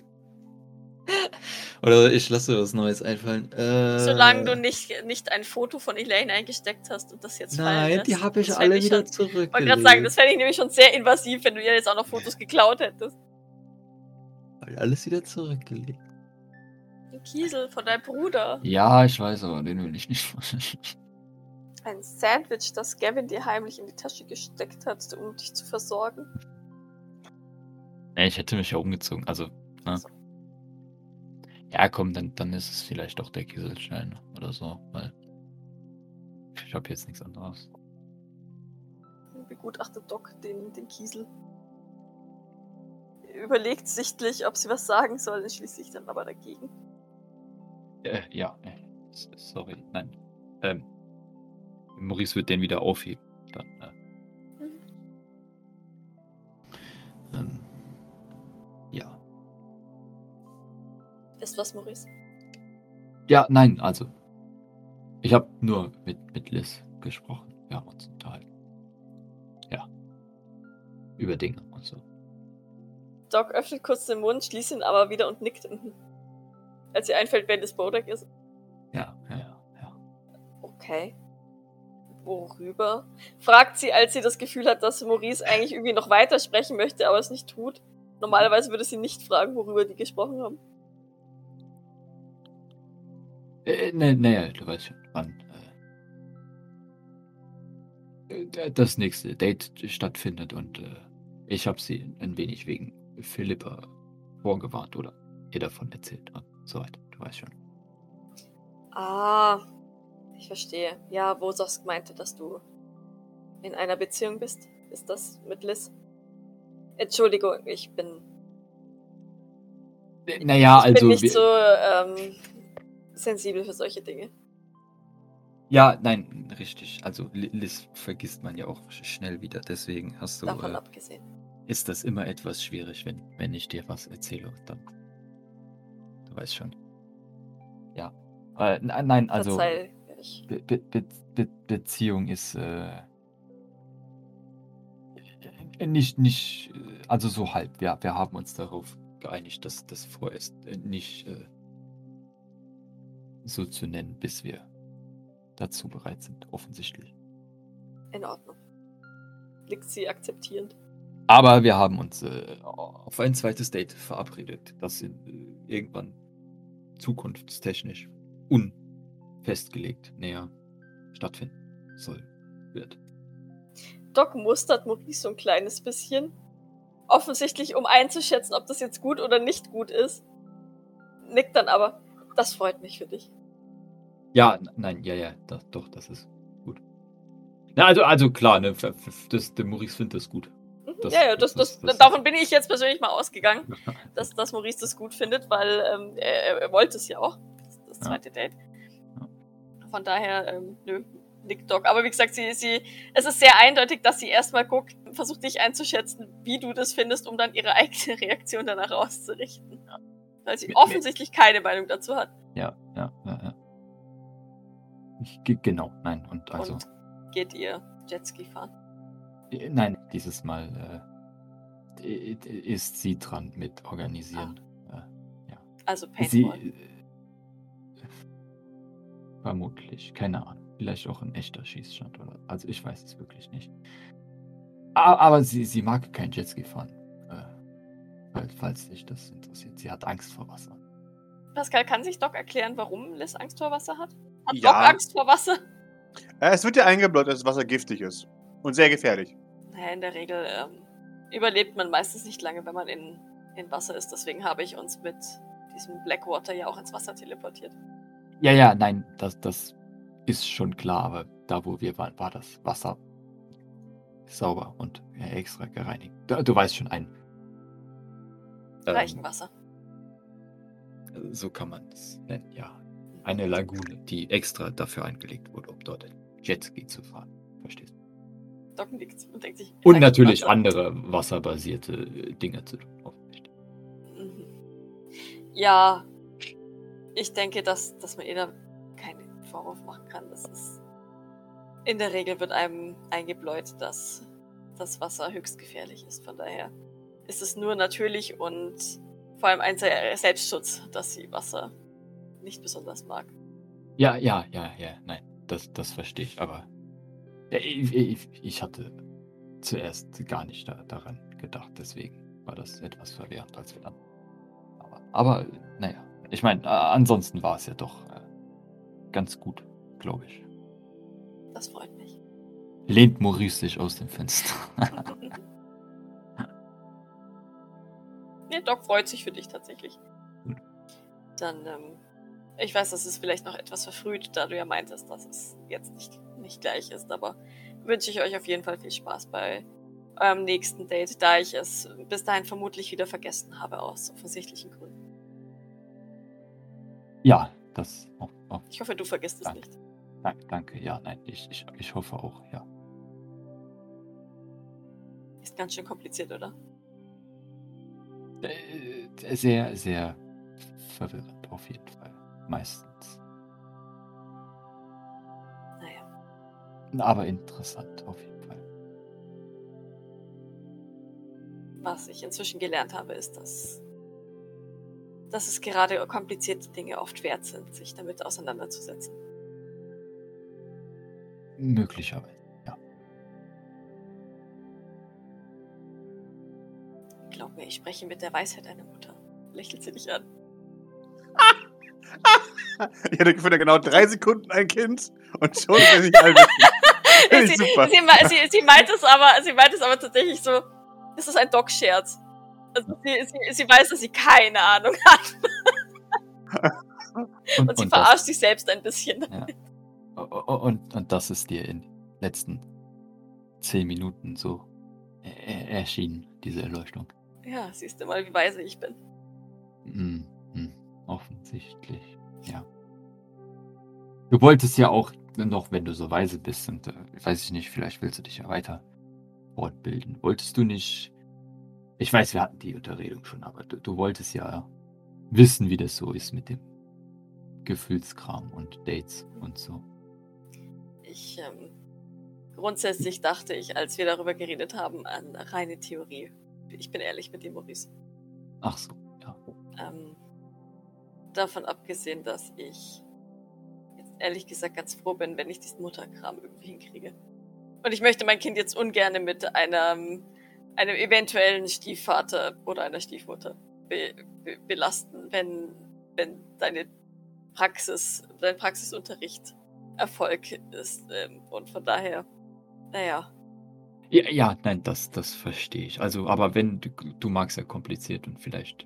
Oder ich lasse was Neues einfallen. Äh, Solange du nicht, nicht ein Foto von Elaine eingesteckt hast und das jetzt fallen Nein, lässt. die habe ich alle fänd wieder zurück. Ich wollte gerade sagen, das fände ich nämlich schon sehr invasiv, wenn du ihr jetzt auch noch Fotos geklaut hättest. alles wieder zurückgelegt. Ein Kiesel von deinem Bruder. Ja, ich weiß, aber den will ich nicht. Ein Sandwich, das Gavin dir heimlich in die Tasche gesteckt hat, um dich zu versorgen. Nee, ich hätte mich ja umgezogen. Also, ne? So. Ja, komm, dann, dann ist es vielleicht doch der Kieselstein oder so, weil ich habe jetzt nichts anderes. Begutachtet Doc den, den Kiesel. Überlegt sichtlich, ob sie was sagen soll, entschließt sich dann aber dagegen. Äh, ja, äh, sorry, nein. Ähm, Maurice wird den wieder aufheben. Dann, äh, Mhm. ähm, Ist was, Maurice? Ja, nein, also. Ich habe nur mit, mit Liz gesprochen. Wir haben uns unterhalten. Ja. Über Dinge und so. Doc öffnet kurz den Mund, schließt ihn aber wieder und nickt. Als ihr einfällt, wer das Bodak ist. Ja, ja, ja, ja. Okay. Worüber? Fragt sie, als sie das Gefühl hat, dass Maurice eigentlich irgendwie noch weitersprechen möchte, aber es nicht tut. Normalerweise würde sie nicht fragen, worüber die gesprochen haben. Äh, ne, ne, du weißt schon, wann äh, äh, das nächste Date stattfindet und äh, ich habe sie ein wenig wegen Philippa vorgewarnt oder ihr davon erzählt und so weiter. Du weißt schon. Ah, ich verstehe. Ja, wo Sosk meinte, dass du in einer Beziehung bist. Ist das mit Liz? Entschuldigung, ich bin, Äh, Naja, ich also. bin nicht wir- so ähm, sensibel für solche Dinge. Ja, nein, richtig. Also Li- Liz vergisst man ja auch sch- schnell wieder. Deswegen hast du. Davon Äh, abgesehen. ist das immer etwas schwierig, wenn, wenn ich dir was erzähle. Dann. Du weißt schon. Ja. Äh, n- nein, also. Verzeih. Be Be Be Be Beziehung ist äh, äh, nicht, nicht, äh, also so halb. Ja, wir haben uns darauf geeinigt, dass das vorerst äh, nicht äh, so zu nennen, bis wir dazu bereit sind, offensichtlich. In Ordnung. Liegt sie akzeptierend. Aber wir haben uns äh, auf ein zweites Date verabredet, das in, äh, irgendwann zukunftstechnisch unfestgelegt näher stattfinden soll, wird. Doc mustert Maurice so ein kleines bisschen. Offensichtlich, um einzuschätzen, ob das jetzt gut oder nicht gut ist. Nickt dann aber. Das freut mich für dich. Ja, nein, ja, ja, das, doch, das ist gut. Na, also, also klar, ne, das, der Maurice findet das gut. Mhm. Das- ja, ja, das, das- das, davon bin ich jetzt persönlich mal ausgegangen, dass, dass Maurice das gut findet, weil ähm, er, er wollte es ja auch. Das, das Ja. zweite Date. Ja. Von daher, ähm, nö, nickt Doc. Aber wie gesagt, sie, sie, es ist sehr eindeutig, dass sie erstmal guckt, versucht dich einzuschätzen, wie du das findest, um dann ihre eigene Reaktion danach auszurichten. Weil sie Mit- mit- offensichtlich keine Meinung dazu hat. Ja, ja, ja, ja. Ich, ge- genau, nein, und also, Und geht ihr Jetski fahren. äh, nein, dieses Mal äh, ist sie dran mit organisieren. Also Sie. Paintball. äh, Vermutlich, keine Ahnung. Vielleicht auch ein echter Schießstand oder. Also ich weiß es wirklich nicht. Aber sie, sie mag kein Jetski fahren. Äh, falls- falls dich das interessiert. Sie hat Angst vor Wasser. Pascal, kann sich Doc erklären, warum Liz Angst vor Wasser hat? Hat Ja. Doc Angst vor Wasser? Äh, es wird ja eingebläut, dass das Wasser giftig ist. Und sehr gefährlich. Naja, in der Regel ähm, überlebt man meistens nicht lange, wenn man in, in Wasser ist. Deswegen habe ich uns mit diesem Blackwater ja auch ins Wasser teleportiert. Ja, ja, nein, das, das ist schon klar, aber da, wo wir waren, war das Wasser sauber und ja, extra gereinigt. Du, du weißt schon ein. Ähm, Reichenwasser. So kann man es nennen, ja. Eine Lagune, die extra dafür angelegt wurde, um dort ein Jetski zu fahren. Verstehst du? Doc nickt und denkt sich. Und natürlich Reichenwasser. andere wasserbasierte äh, Dinge zu tun. Mhm. Ja, ich denke, dass, dass man ihr da keinen Vorwurf machen kann. Das ist. In der Regel wird einem eingebläut, dass das Wasser höchst gefährlich ist. Von daher ist es nur natürlich und vor allem ein Se- Selbstschutz, dass sie Wasser nicht besonders mag. Ja, ja, ja, ja, nein, das, das verstehe ich, aber ich, ich, ich hatte zuerst gar nicht da, daran gedacht, deswegen war das etwas verwirrend, als wir dann. Aber, aber naja, ich meine, äh, ansonsten war es ja doch äh, ganz gut, glaube ich. Das freut mich. Lehnt Maurice sich aus dem Fenster. nee, Doc freut sich für dich tatsächlich. Gut. Dann, ähm, ich weiß, das ist vielleicht noch etwas verfrüht, da du ja meintest, dass es jetzt nicht, nicht gleich ist, aber wünsche ich euch auf jeden Fall viel Spaß bei eurem nächsten Date, da ich es bis dahin vermutlich wieder vergessen habe, aus offensichtlichen Gründen. ja, das. Oh, oh, Ich hoffe, du vergisst es Danke. nicht. danke, danke, ja, nein, ich, ich, ich hoffe auch, ja. Ist ganz schön kompliziert, oder? Äh, sehr, sehr verwirrend, auf jeden Fall. Meistens. Naja. Aber interessant, auf jeden Fall. Was ich inzwischen gelernt habe, ist, dass, dass es gerade komplizierte Dinge oft wert sind, sich damit auseinanderzusetzen. Möglicherweise. Ich spreche mit der Weisheit einer Mutter. Lächelt sie dich an. Ich hätte für genau drei Sekunden ein Kind und schon bin ich ich sie, super. Sie, sie, sie meint es aber, sie meint es aber tatsächlich so, es ist ein Doc-Scherz. Also sie, sie, sie weiß, dass sie keine Ahnung hat Und, und sie und, verarscht das, sich selbst ein bisschen. ja. Und, und das ist dir in den letzten zehn Minuten so e- e- erschienen, diese Erleuchtung. Ja, siehst du mal, wie weise ich bin. Hm, hm, offensichtlich, ja. Du wolltest ja auch noch, wenn du so weise bist, und äh, weiß ich nicht, vielleicht willst du dich ja weiter fortbilden. Wolltest du nicht. Ich weiß, wir hatten die Unterredung schon, aber du, du wolltest ja wissen, wie das so ist mit dem Gefühlskram und Dates und so. Ich, ähm, grundsätzlich dachte ich, als wir darüber geredet haben, an reine Theorie. Ich bin ehrlich mit dir, Maurice. Ach so, ja. Ähm, davon abgesehen, dass ich jetzt ehrlich gesagt ganz froh bin, wenn ich diesen Mutterkram irgendwie hinkriege. Und ich möchte mein Kind jetzt ungern mit einem, einem eventuellen Stiefvater oder einer Stiefmutter be be belasten, wenn, wenn deine Praxis, dein Praxisunterricht Erfolg ist. Ähm, und von daher, naja. Ja, ja, nein, das, das verstehe ich. Also, aber wenn du, du magst ja kompliziert und vielleicht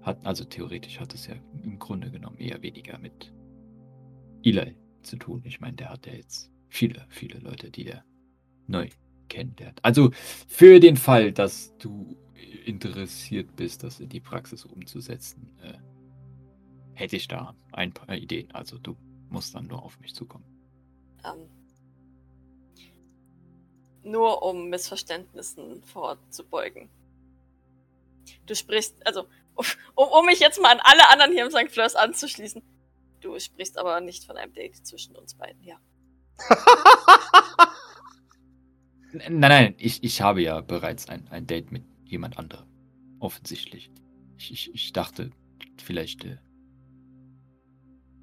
hat, also theoretisch hat es ja im Grunde genommen eher weniger mit Eli zu tun. Ich meine, der hat ja jetzt viele, viele Leute, die er neu kennenlernt. Also für den Fall, dass du interessiert bist, das in die Praxis umzusetzen, äh, hätte ich da ein paar Ideen. Also du musst dann nur auf mich zukommen. Ähm, nur um Missverständnissen vorzubeugen. Du sprichst, also, um, um mich jetzt mal an alle anderen hier im St. Fleurs anzuschließen. Du sprichst aber nicht von einem Date zwischen uns beiden, ja. nein, nein, ich, ich habe ja bereits ein, ein Date mit jemand anderem. Offensichtlich. Ich, ich, ich dachte, vielleicht äh,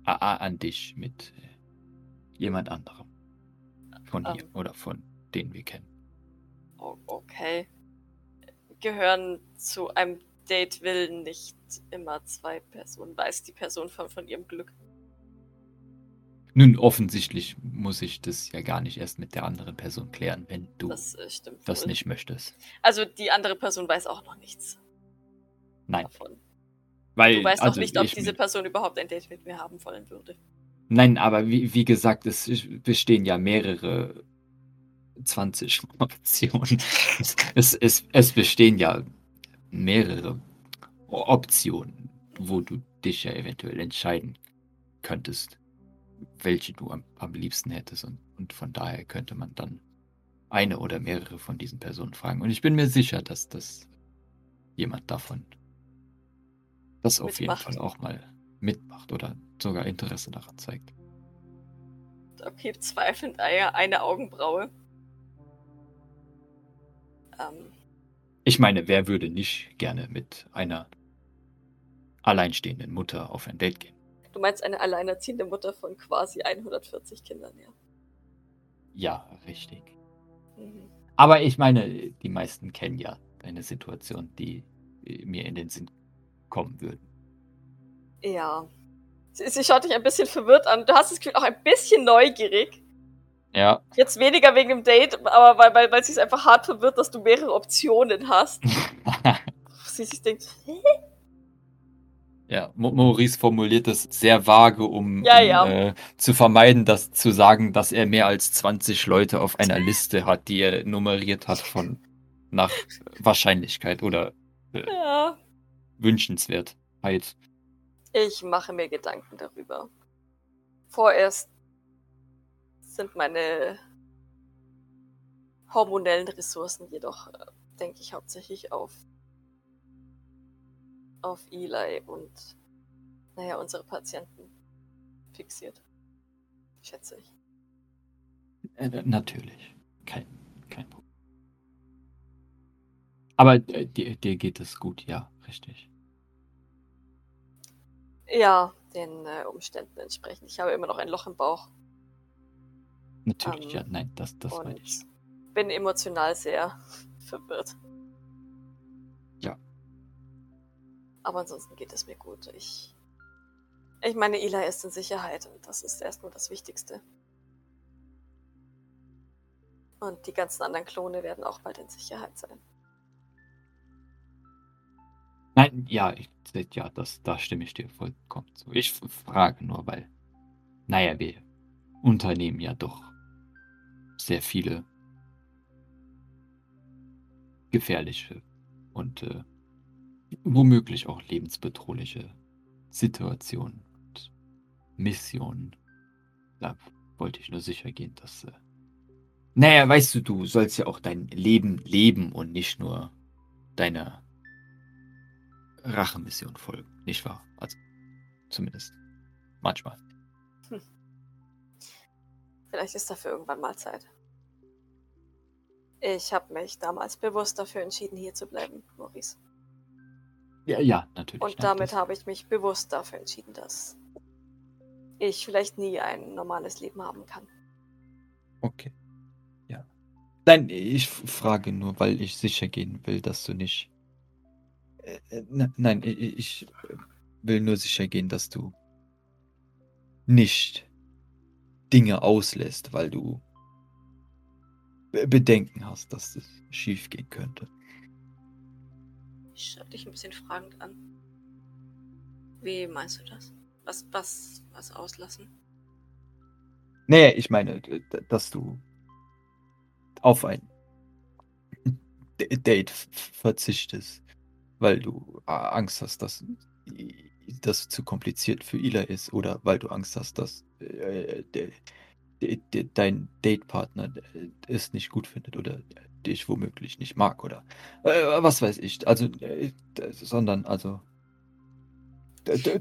an dich mit äh, jemand anderem. Von hier um, ähm. oder von denen wir kennen. Okay. Gehören zu einem Date will nicht immer zwei Personen. Weiß die Person von, von ihrem Glück. Nun, offensichtlich muss ich das ja gar nicht erst mit der anderen Person klären, wenn du das, äh, das nicht möchtest. Also die andere Person weiß auch noch nichts. Nein. Davon. Weil, du weißt also, auch nicht, ob diese Person überhaupt ein Date mit mir haben wollen würde. Nein, aber wie, wie gesagt, es bestehen ja mehrere 20 Optionen. es, es, es bestehen ja mehrere Optionen, wo du dich ja eventuell entscheiden könntest welche du am, am liebsten hättest. Und, und von daher könnte man dann eine oder mehrere von diesen Personen fragen. Und ich bin mir sicher, dass das jemand davon das auf jeden Fall auch mal mitmacht oder sogar Interesse daran zeigt. Okay, zweifelnd eine Augenbraue. Ähm. Ich meine, wer würde nicht gerne mit einer alleinstehenden Mutter auf ein Date gehen? Du meinst eine alleinerziehende Mutter von quasi 140 Kindern, ja. Ja, richtig. Mhm. Aber ich meine, die meisten kennen ja eine Situation, die mir in den Sinn kommen würden. Ja. Sie, sie schaut dich ein bisschen verwirrt an. Du hast das Gefühl auch ein bisschen neugierig. Ja. Jetzt weniger wegen dem Date, aber weil, weil, weil sie es einfach hart verwirrt, dass du mehrere Optionen hast. sie sich denkt, hä? Ja, Maurice formuliert das sehr vage, um, ja, um ja. Äh, zu vermeiden, dass zu sagen, dass er mehr als 20 Leute auf einer Liste hat, die er nummeriert hat von nach Wahrscheinlichkeit oder äh, ja. Wünschenswertheit. Ich mache mir Gedanken darüber. Vorerst sind meine hormonellen Ressourcen jedoch, äh, denke ich, hauptsächlich auf auf Eli und, naja, unsere Patienten fixiert. Schätze ich. Äh, natürlich. Kein, kein Problem. Aber äh, dir, dir geht es gut, ja, richtig. Ja, den äh, Umständen entsprechend. Ich habe immer noch ein Loch im Bauch. Natürlich, ähm, ja, nein, das, das meine ich. Bin emotional sehr verwirrt. Aber ansonsten geht es mir gut. Ich, ich meine, Eli ist in Sicherheit und das ist erstmal das Wichtigste. Und die ganzen anderen Klone werden auch bald in Sicherheit sein. Nein, ja, ich, ja, das, da stimme ich dir vollkommen zu. Ich frage nur, weil, naja, wir unternehmen ja doch sehr viele gefährliche und äh, womöglich auch lebensbedrohliche Situationen und Missionen. Da wollte ich nur sicher gehen, dass. Äh naja, weißt du, du sollst ja auch dein Leben leben und nicht nur deiner Rachemission folgen, nicht wahr? Also, zumindest manchmal. Vielleicht ist dafür irgendwann mal Zeit. Ich habe mich damals bewusst dafür entschieden, hier zu bleiben, Maurice. Ja, ja, natürlich. Und damit habe ich mich bewusst dafür entschieden, dass ich vielleicht nie ein normales Leben haben kann. Okay. Ja. Nein, ich frage nur, weil ich sicher gehen will, dass du nicht Äh, äh, ne- nein, ich äh, will nur sicher gehen, dass du nicht Dinge auslässt, weil du Be- Bedenken hast, dass das schief gehen könnte. Ich schau dich ein bisschen fragend an. Wie meinst du das? Was, was, was auslassen? Nee, ich meine, dass du auf ein D- Date verzichtest, weil du Angst hast, dass das zu kompliziert für Ila ist oder weil du Angst hast, dass äh, de, de, de, dein Datepartner äh, es nicht gut findet oder dich womöglich nicht mag oder äh, was weiß ich. Also, äh, sondern also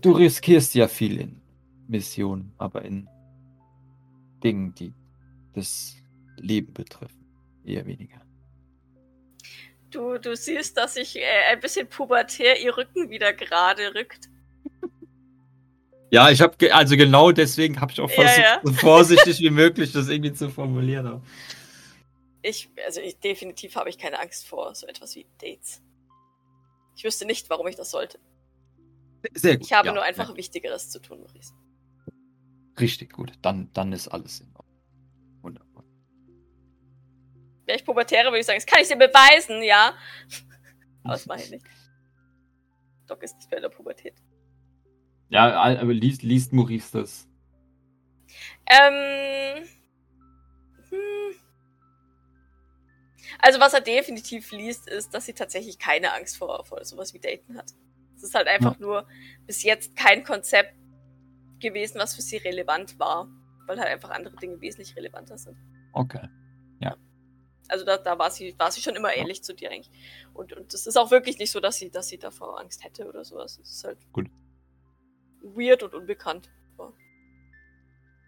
du riskierst ja viel in Missionen, aber in Dingen, die das Leben betreffen, eher weniger. Du, du siehst, dass sich äh, ein bisschen pubertär ihr Rücken wieder gerade rückt. Ja, ich habe also genau deswegen habe ich auch Ja, versucht, ja. so vorsichtig wie möglich das irgendwie zu formulieren. Ich, also ich, definitiv habe ich keine Angst vor so etwas wie Dates. Ich wüsste nicht, warum ich das sollte. Sehr gut. Ich habe ja, nur einfach ja, Wichtigeres zu tun, Maurice. richtig gut. Dann, dann ist alles in Ordnung. Wunderbar. Wäre ich pubertäre, würde ich sagen, das kann ich dir beweisen, ja. Aber das mache ich nicht. Doc ist nicht mehr in der Pubertät. Ja, aber liest, liest Maurice das? Ähm. Hm. Also, was er definitiv liest, ist, dass sie tatsächlich keine Angst vor, vor sowas wie Daten hat. Es ist halt einfach nur bis jetzt kein Konzept gewesen, was für sie relevant war. Weil halt einfach andere Dinge wesentlich relevanter sind. Okay. Also da, da war sie, war sie schon immer ähnlich zu dir eigentlich. Und, und es ist auch wirklich nicht so, dass sie, dass sie davor Angst hätte oder sowas. Es ist halt Gut. Weird und unbekannt. Ja.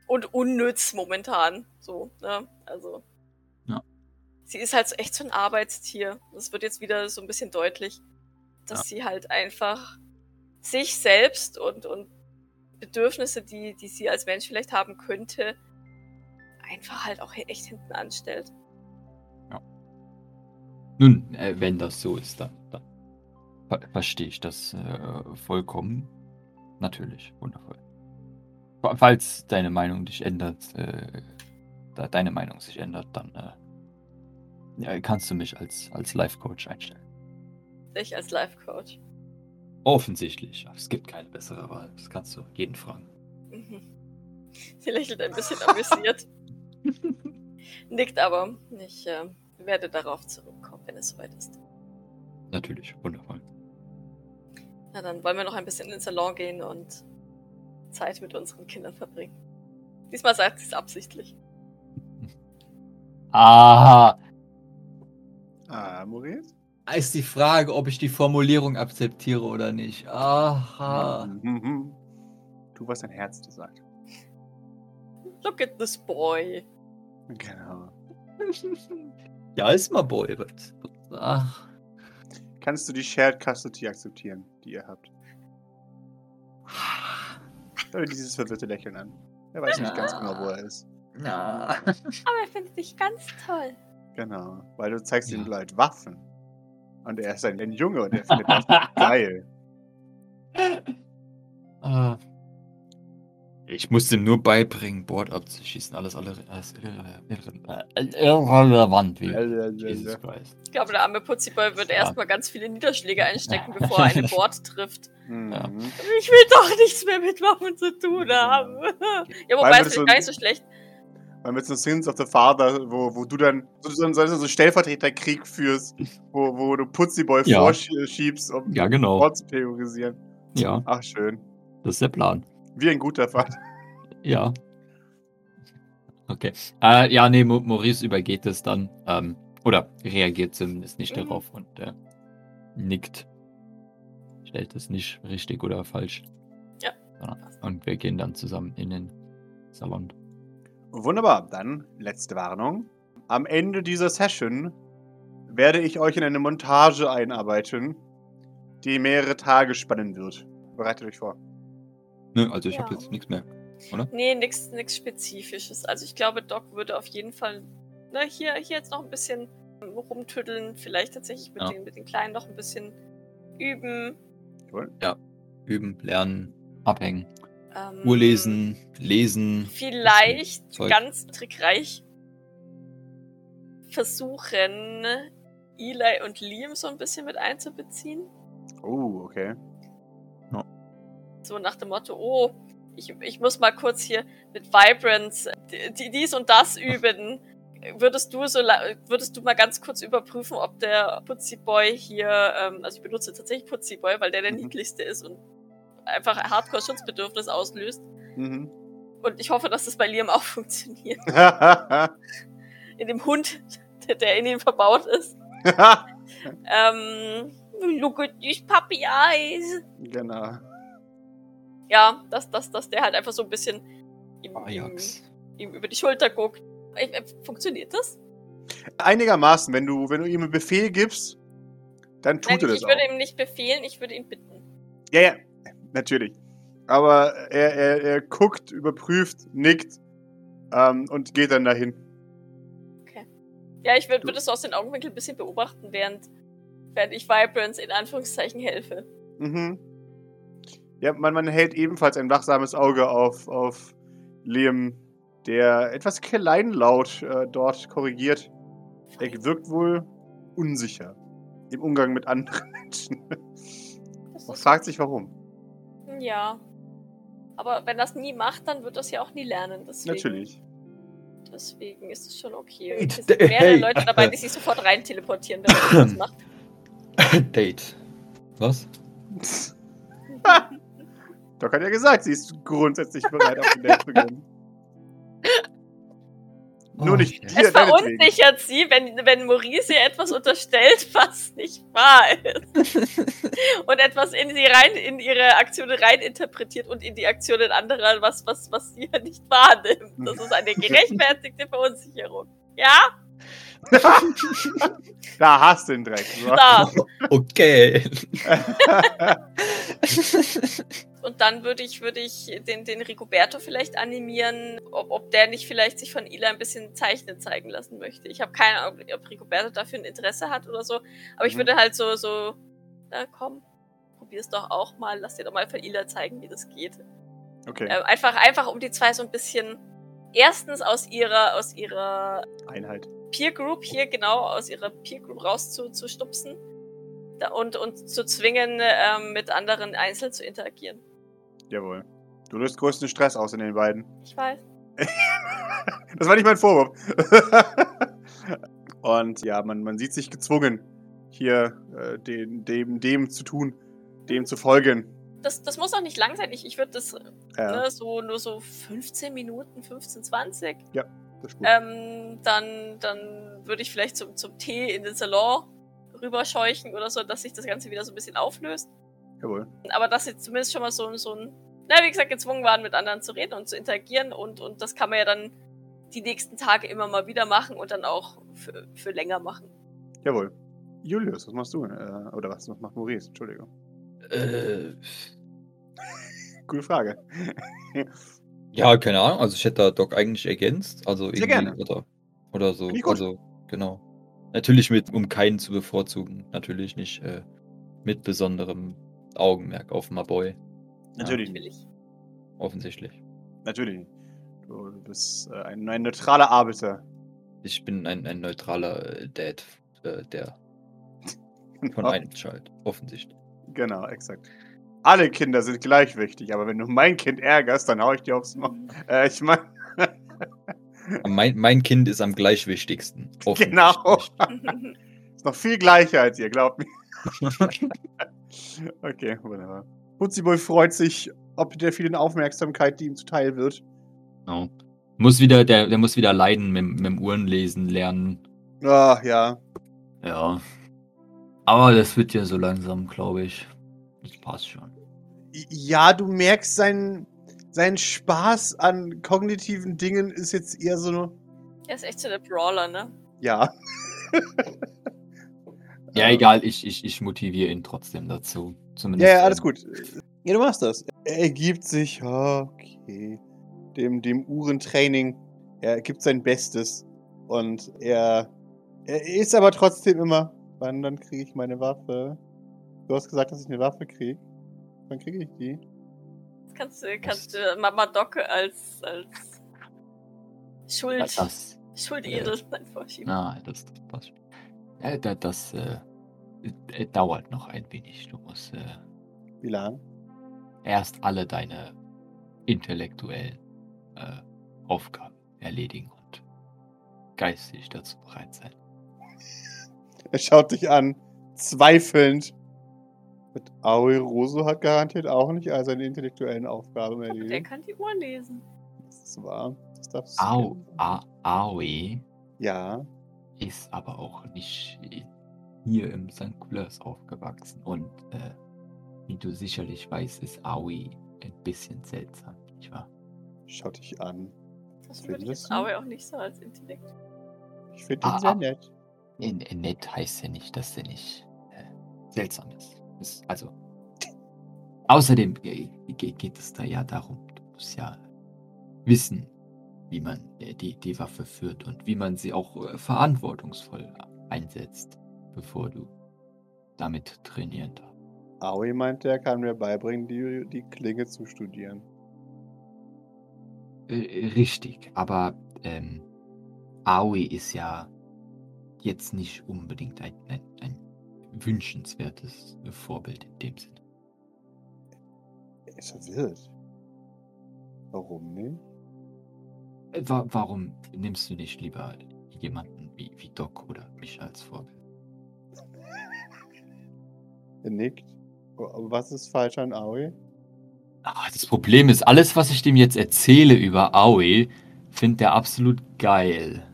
Und unnütz momentan. So, ne? Also. Ja. Sie ist halt echt so ein Arbeitstier. Das wird jetzt wieder so ein bisschen deutlich, dass Ja. sie halt einfach sich selbst und, und Bedürfnisse, die, die sie als Mensch vielleicht haben könnte, einfach halt auch echt hinten anstellt. Nun, äh, wenn das so ist, dann, dann ver verstehe ich das äh, vollkommen. Natürlich, wundervoll. Fa- Falls deine Meinung dich ändert, äh, da deine Meinung sich ändert, dann äh, ja, kannst du mich als, als Life-Coach einstellen. Ich als Life-Coach. Offensichtlich. Es gibt keine bessere Wahl. Das kannst du jeden fragen. Mhm. Sie lächelt ein bisschen amüsiert, nickt aber. Ich äh, werde darauf zurückkommen, wenn es soweit ist. Natürlich, wundervoll. Na dann wollen wir noch ein bisschen in den Salon gehen und Zeit mit unseren Kindern verbringen. Diesmal sagt sie es absichtlich. Ah, Ah, Maurice? Ist die Frage, ob ich die Formulierung akzeptiere oder nicht. Aha. Tu, was dein Herz dir sagt. Look at this boy. Genau. Ja, ist mal Boy. Ach. Kannst du die Shared Custody akzeptieren, die ihr habt? Schau dir dieses verwirrte Lächeln an. Er weiß nicht ganz genau, wo er ist. Na. Aber er findet dich ganz toll. Genau. Weil du zeigst ihm halt Waffen. Und er ist ein, ein Junge und er findet das geil. Ah. Ich muss ihm nur beibringen, Board abzuschießen. Alles, alle, alles irre, äh, irrelevant Jesus Christ. Ich glaube, der arme Putziboy wird Ja. erstmal ganz viele Niederschläge einstecken, bevor er ein Board trifft. Mhm. Ja. Ich will doch nichts mehr mit Waffen zu tun haben. ja, wobei Weil es wir ist so- gar nicht so schlecht. Weil mit so Sins of the Father, wo, wo du dann so, so, so, so Stellvertreterkrieg führst, wo, wo du Putziboy Ja. vorschiebst, um Ja, genau. Ort zu terrorisieren. Ja, Ach, schön. das ist der Plan. Wie ein guter Vater. Ja. Okay. Äh, ja, nee, Maurice übergeht es dann. Ähm, oder reagiert zumindest nicht darauf und äh, nickt. Stellt es nicht richtig oder falsch. Ja. Ja, Und wir gehen dann zusammen in den Salon. Wunderbar. Dann letzte Warnung. Am Ende dieser Session werde ich euch in eine Montage einarbeiten, die mehrere Tage spannen wird. Bereitet euch vor. Nö, also ich Ja. habe jetzt nichts mehr. Nee, nichts Spezifisches. Also ich glaube, Doc würde auf jeden Fall na, hier, hier jetzt noch ein bisschen rumtüddeln. Vielleicht tatsächlich mit, Ja. den, mit den Kleinen noch ein bisschen üben. Üben, lernen, abhängen. Ähm, Uhr lesen, lesen. Vielleicht ganz trickreich versuchen, Eli und Liam so ein bisschen mit einzubeziehen. Oh, okay. So nach dem Motto, oh, ich, ich muss mal kurz hier mit Vibrance die, dies und das üben. Würdest du so würdest du mal ganz kurz überprüfen, ob der Putzi Boy hier, ähm, also ich benutze tatsächlich Putzi Boy, weil der der Mhm. niedlichste ist und einfach Hardcore Schutzbedürfnis auslöst. Mhm. Und ich hoffe, dass das bei Liam auch funktioniert. In dem Hund, der, der in ihm verbaut ist. Ähm, look at these puppy eyes. genau. Ja, dass, dass, dass der halt einfach so ein bisschen ihm, ihm, Ajax. ihm über die Schulter guckt. Äh, Funktioniert das? Einigermaßen, wenn du, wenn du ihm einen Befehl gibst, dann tut Nein, er das ich auch. würde ihm nicht befehlen, ich würde ihn bitten. Ja, ja, natürlich. Aber er, er, er guckt, überprüft, nickt ähm, und geht dann dahin. Ja, ich würde würd es so aus den Augenwinkeln ein bisschen beobachten, während, während ich Vibrance in Anführungszeichen helfe. Mhm. Ja, man, man hält ebenfalls ein wachsames Auge auf, auf Liam, der etwas kleinlaut äh, dort korrigiert. Er wirkt wohl unsicher im Umgang mit anderen Menschen. Das Man fragt sich warum. Ja. Aber wenn das nie macht, dann wird das ja auch nie lernen. Deswegen, Natürlich. Deswegen ist es schon okay. Es sind mehrere hey. Leute dabei, die sich sofort rein teleportieren, wenn man das macht. Date. Was? Doc hat ja gesagt, sie ist grundsätzlich bereit, auf den Date zu gehen. Nur Oh, nicht shit. dir, Es verunsichert sie, wenn, wenn Maurice ihr etwas unterstellt, was nicht wahr ist. und etwas in sie rein, in ihre Aktionen rein interpretiert und in die Aktionen anderer, was, was, was sie ja nicht wahrnimmt. Das ist eine gerechtfertigte Verunsicherung. Ja? Da hast du den Dreck. So. Okay. Und dann würde ich, würde ich den, den Rigoberto vielleicht animieren, ob, ob der nicht vielleicht sich von Ila ein bisschen zeichnen zeigen lassen möchte. Ich habe keine Ahnung, ob Rigoberto dafür ein Interesse hat oder so. Aber ich Mhm. würde halt so, so, na komm, probier's doch auch mal, lass dir doch mal von Ila zeigen, wie das geht. Okay, Ähm, einfach, einfach, um die zwei so ein bisschen erstens aus ihrer, aus ihrer Einheit. Peer Group hier genau aus ihrer Peer Group rauszustupsen da- und, und zu zwingen, ähm, mit anderen einzeln zu interagieren. Jawohl. Du löst größten Stress aus in den beiden. Ich weiß. Das war nicht mein Vorwurf. Und ja, man, man sieht sich gezwungen, hier äh, den, dem, dem zu tun, dem zu folgen. Das, das muss auch nicht lang sein. Ich, ich würde das Ja, ne, so nur so 15 Minuten, 15, 20. das ist gut. Ähm, dann dann würde ich vielleicht zum, zum Tee in den Salon rüberscheuchen oder so, dass sich das Ganze wieder so ein bisschen auflöst. Jawohl. Aber dass sie zumindest schon mal so, so ein, na, wie gesagt, gezwungen waren, mit anderen zu reden und zu interagieren. Und, und das kann man ja dann die nächsten Tage immer mal wieder machen und dann auch für, für länger machen. Jawohl. Julius, was machst du? Äh, oder was, was macht Maurice? Entschuldigung. Äh, Gute Frage. ja, keine Ahnung. Also ich hätte da Doc eigentlich ergänzt. Also irgendwie, gerne. Oder, oder so. Also, genau. Natürlich mit, um keinen zu bevorzugen. Natürlich nicht äh, mit besonderem Augenmerk auf my boy. Natürlich Will nicht. ich. Offensichtlich. Natürlich nicht. Du bist äh, ein, ein neutraler Arbeiter. Ich bin ein, ein neutraler äh, Dad, äh, der von Genau. einem Child. Offensichtlich. Genau, exakt. Alle Kinder sind gleich wichtig, aber wenn du mein Kind ärgerst, dann hau ich dir aufs Maul. Äh, ich meine, Mein, mein Kind ist am gleichwichtigsten. Genau. ist noch viel gleicher als ihr, glaubt mir. Okay, wunderbar. Putziboy freut sich ob der vielen Aufmerksamkeit, die ihm zuteil wird. Genau. Muss wieder, der, der muss wieder leiden mit, mit dem Uhrenlesen lernen. Ah, ja. Ja. Aber das wird ja so langsam, glaube ich. Das passt schon. Ja, du merkst, sein, sein Spaß an kognitiven Dingen ist jetzt eher so, Er ist echt so der Brawler, ne? ja. Ja, Ähm, egal, ich, ich, ich motiviere ihn trotzdem dazu. Zumindest. Ja, ja, alles gut. Ja, du machst das. Er ergibt sich, okay, dem, dem Uhrentraining. Er gibt sein Bestes. Und er, er ist aber trotzdem immer, wann dann kriege ich meine Waffe? Du hast gesagt, dass ich eine Waffe kriege. Wann kriege ich die? Kannst du, kannst du Mama Doc als, als Schuld, Das, Schuldedel vorschieben. na, das, das passt. schon. Ja, da- das äh, äh, dauert noch ein wenig. Du musst äh, Wie lang? erst alle deine intellektuellen äh, Aufgaben erledigen und geistig dazu bereit sein. Er schaut dich an, zweifelnd. Mit Aoi Roso hat garantiert auch nicht all seine intellektuellen Aufgaben Der erledigt. kann die Uhr lesen. Das ist wahr. Das darfst du Au. A, Aoi Ja. ist aber auch nicht hier im St. Kulas aufgewachsen. Und äh, wie du sicherlich weißt, ist Aoi ein bisschen seltsam, nicht wahr? Schaut dich an. Das würde ich Findest jetzt aber auch nicht so als Intellekt. Ich finde ihn Ah, sehr ah. nett. In, in nett heißt ja nicht, dass er nicht äh, seltsam ist. Ist. Also, außerdem ge- ge- geht es da ja darum, du musst ja wissen, wie man äh, die, die Waffe führt und wie man sie auch äh, verantwortungsvoll einsetzt, bevor du damit trainieren darfst. Aoi meinte, er kann mir beibringen, die, die Klinge zu studieren. Äh, Richtig, aber ähm, Aoi ist ja jetzt nicht unbedingt ein, ein, ein wünschenswertes Vorbild in dem Sinne. Er ist verwirrt. Warum nicht? Äh, Wa warum nimmst du nicht lieber jemanden wie, wie Doc oder mich als Vorbild? Er nickt. Aber Was ist falsch an Aoi? Ah, das Problem ist, alles, was ich dem jetzt erzähle über Aoi, findet er absolut geil.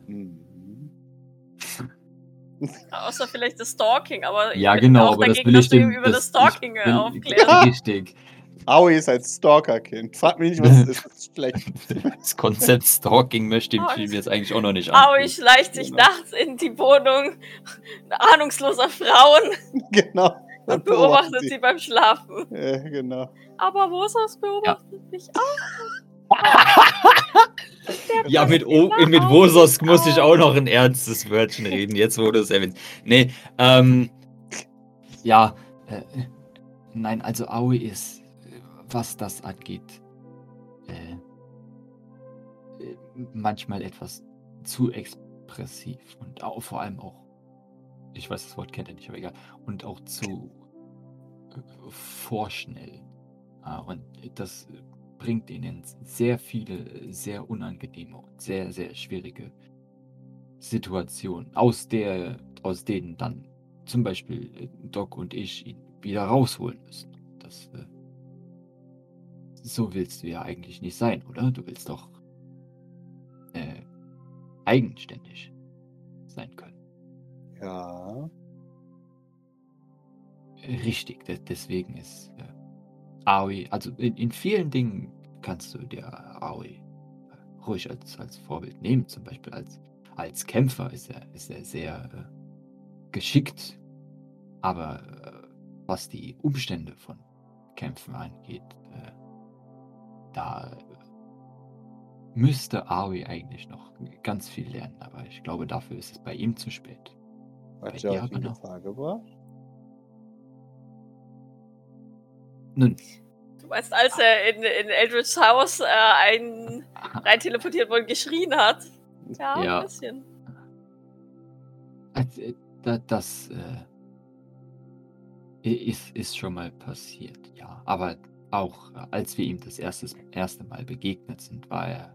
Außer vielleicht das Stalking, aber ich Ja, genau, auch aber das will ich dass du ihm dem. über das, Stalking ich äh, will- aufklären. Richtig. Aoi ist ein Stalker-Kind. Frag mich nicht, was es ist. Das ist schlecht. Das Konzept Stalking möchte ich Oh, ihm jetzt eigentlich auch noch nicht Aoi antun. schleicht sich Genau. nachts in die Wohnung ahnungsloser Frauen genau. und beobachtet sie beim Schlafen. Äh, genau. Aber Wosos beobachtet mich auch. Ja, mit, o mit Wososk muss ich auch noch ein ernstes Wörtchen reden, jetzt du es erwähnst. Nee, ähm, ja, äh, nein, also Aoi ist, was das angeht, äh, äh, manchmal etwas zu expressiv und auch, vor allem auch, ich weiß, das Wort kennt er nicht, aber egal, und auch zu äh, vorschnell. Ah, und das bringt ihn in sehr viele, sehr unangenehme und sehr, sehr schwierige Situationen, aus, der, aus denen dann zum Beispiel äh, Doc und ich ihn wieder rausholen müssen. Das, äh, so willst du ja eigentlich nicht sein, oder? Du willst doch äh, eigenständig sein können. Ja. Richtig, de deswegen ist äh, Aoi, also in, in vielen Dingen kannst du dir Aoi äh, ruhig als, als Vorbild nehmen. Zum Beispiel als, als Kämpfer ist er, ist er sehr äh, geschickt. Aber äh, was die Umstände von Kämpfen angeht, äh, da äh, müsste Aoi eigentlich noch ganz viel lernen. Aber ich glaube, dafür ist es bei ihm zu spät. Hat Bei in aber noch. Gefahr gebracht? Nun, Du meinst, als er in, in Eldridge's Haus äh, einen rein teleportiert wurde, geschrien hat? Ja, Ja. ein bisschen. Äh, da- Das äh, ist, ist schon mal passiert, ja. Aber auch äh, als wir ihm das erste, erste Mal begegnet sind, war er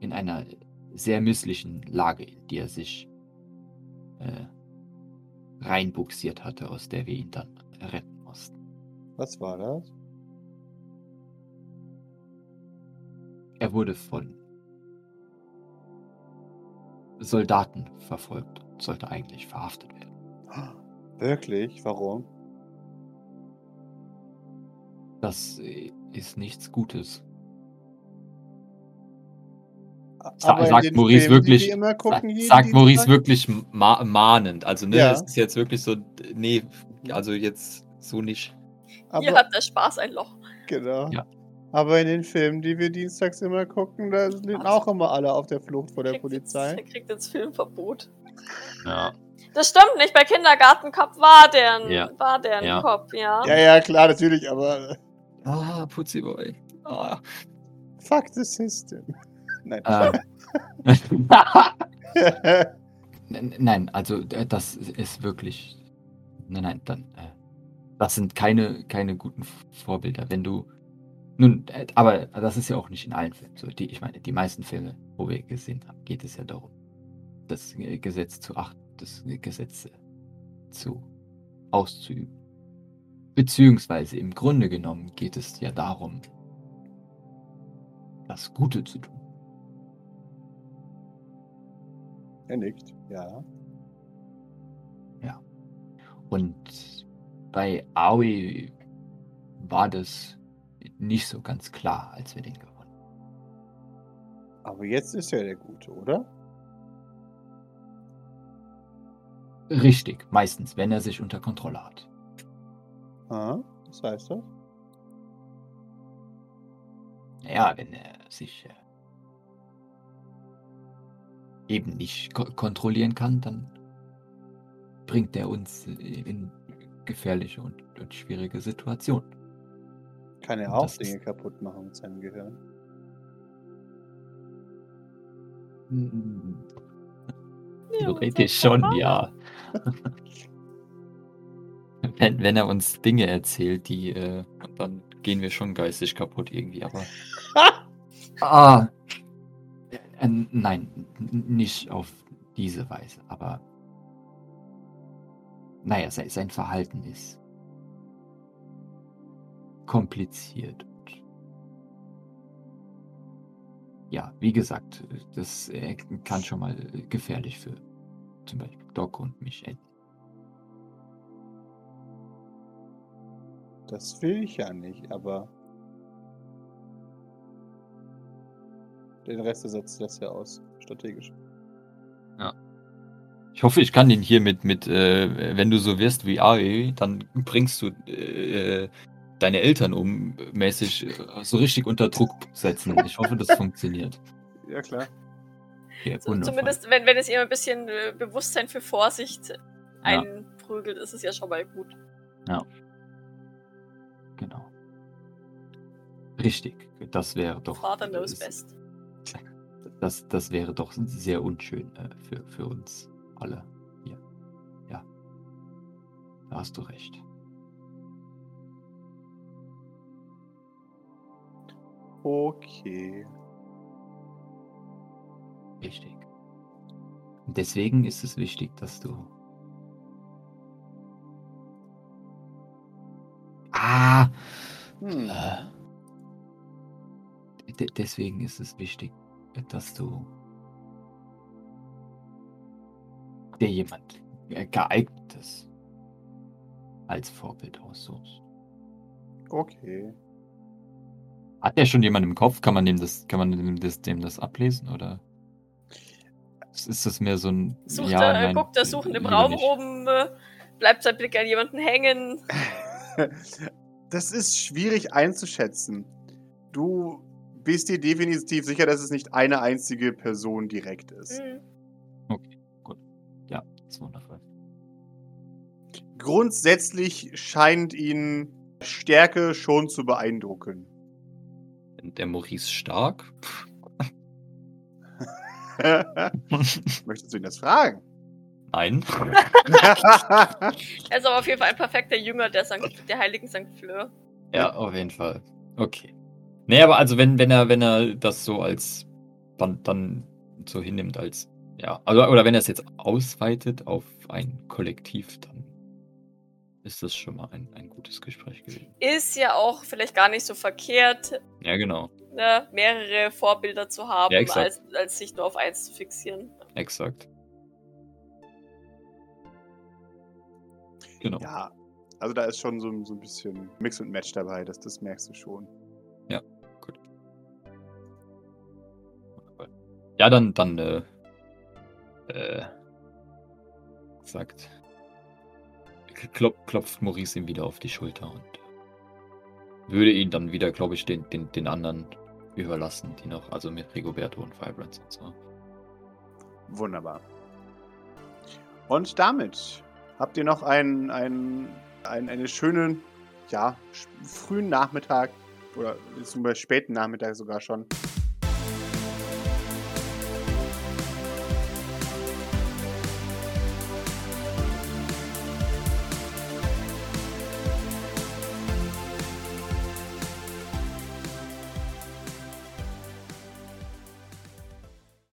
in einer sehr misslichen Lage, in die er sich äh, reinbuxiert hatte, aus der wir ihn dann retten. Was war das? Er wurde von Soldaten verfolgt und sollte eigentlich verhaftet werden. Wirklich? Warum? Das ist nichts Gutes. Sa sagt Maurice Filmen, die wirklich, sa gucken, jeden sagt Maurice wirklich ma mahnend. Also, ne, Ja. es ist jetzt wirklich so, nee, also jetzt so nicht. Hier Aber, hat der Spaß ein Loch. genau. Ja. Aber in den Filmen, die wir dienstags immer gucken, da sind Was? auch immer alle auf der Flucht vor der Kriegt jetzt- Polizei. Er kriegt jetzt Filmverbot. Ja. Das stimmt nicht, bei Kindergartenkopf war der ein, Ja. war der ein Ja. Kopf, ja. Ja, ja, klar, natürlich, aber Ah, Putziboy. Ah. fuck the system. Nein. Ähm. N- Nein, also äh, das ist wirklich. Nein, nein, dann. Äh, das sind keine, keine guten Vorbilder. Wenn du. Nun, äh, aber das ist ja auch nicht in allen Filmen so. Die, ich meine, die meisten Filme, wo wir gesehen haben, geht es ja darum, das äh, Gesetz zu achten, das Gesetz äh, zu auszuüben. Beziehungsweise im Grunde genommen geht es ja darum, das Gute zu tun. Er nickt, ja. Und bei Aoi war das nicht so ganz klar, als wir den gewonnen haben. Aber jetzt ist er der Gute, oder? Richtig, meistens, wenn er sich unter Kontrolle hat. Ah, was heißt das? Naja, wenn er sich äh, eben nicht ko kontrollieren kann, dann bringt er uns äh, in gefährliche und, und schwierige Situationen. Kann er Und auch Dinge kaputt machen mit seinem Gehirn? Ja, Theoretisch schon, ja. wenn, wenn er uns Dinge erzählt, die, äh, dann gehen wir schon geistig kaputt irgendwie, aber. ah. Äh, nein, nicht auf diese Weise, aber. Naja, sein, Verhalten ist kompliziert. Ja, wie gesagt, das äh, kann schon mal gefährlich für zum Beispiel Doc und mich enden. Das will ich ja nicht, aber. Den Rest des Satzes lässt er aus. Strategisch. Ich hoffe, ich kann den hier mit, mit äh, wenn du so wirst wie Ari, dann bringst du äh, deine Eltern um, mäßig äh, so richtig unter Druck setzen. Ich hoffe, das funktioniert. Ja, klar. Ja, So, zumindest, wenn, wenn es ihr ein bisschen äh, Bewusstsein für Vorsicht einprügelt, ist es ja schon mal gut. Genau. Richtig. Das wäre doch. Father knows das- best. Das, das wäre doch sehr unschön äh, für, für uns alle hier. Ja. Da hast du recht. Okay. Richtig. Und deswegen ist es wichtig, dass du. Ah! Hm. Äh, de- deswegen ist es wichtig, dass du dir jemand geeignetes als Vorbild aussuchst. Okay. Hat der schon jemand im Kopf? Kann man dem das, kann man dem das, dem das ablesen? Oder ist das mehr so ein. Sucht ja, er, nein, guckt er suchend im Raum nicht. rum, äh, bleibt sein Blick an jemanden hängen. Das ist schwierig einzuschätzen. Du bist dir definitiv sicher, dass es nicht eine einzige Person direkt ist. Hm. Ist wundervoll. Grundsätzlich scheint ihn Stärke schon zu beeindrucken. Der Maurice stark? Möchtest du ihn das fragen? Nein. Er ist aber auf jeden Fall ein perfekter Jünger der, Sankt, der heiligen St. Fleur. Ja, auf jeden Fall. Okay. Nee, aber also wenn, wenn er, wenn er das so als dann, dann so hinnimmt als, ja, also, oder wenn er es jetzt ausweitet auf ein Kollektiv, dann ist das schon mal ein, ein gutes Gespräch gewesen. Ist ja auch vielleicht gar nicht so verkehrt, Ja, genau. ne, mehrere Vorbilder zu haben, Ja, als, als sich nur auf eins zu fixieren. Exakt. Genau. ja, also da ist schon so, so ein bisschen Mix und Match dabei, das, das merkst du schon. Ja, dann, dann, äh, äh, sagt, klop, klopft Maurice ihm wieder auf die Schulter und würde ihn dann wieder, glaube ich, den, den, den anderen überlassen, die noch, also mit Rigoberto und Vibrance und so. Wunderbar. Und damit habt ihr noch einen, einen, einen, einen schönen, ja, frühen Nachmittag oder zum Beispiel späten Nachmittag sogar schon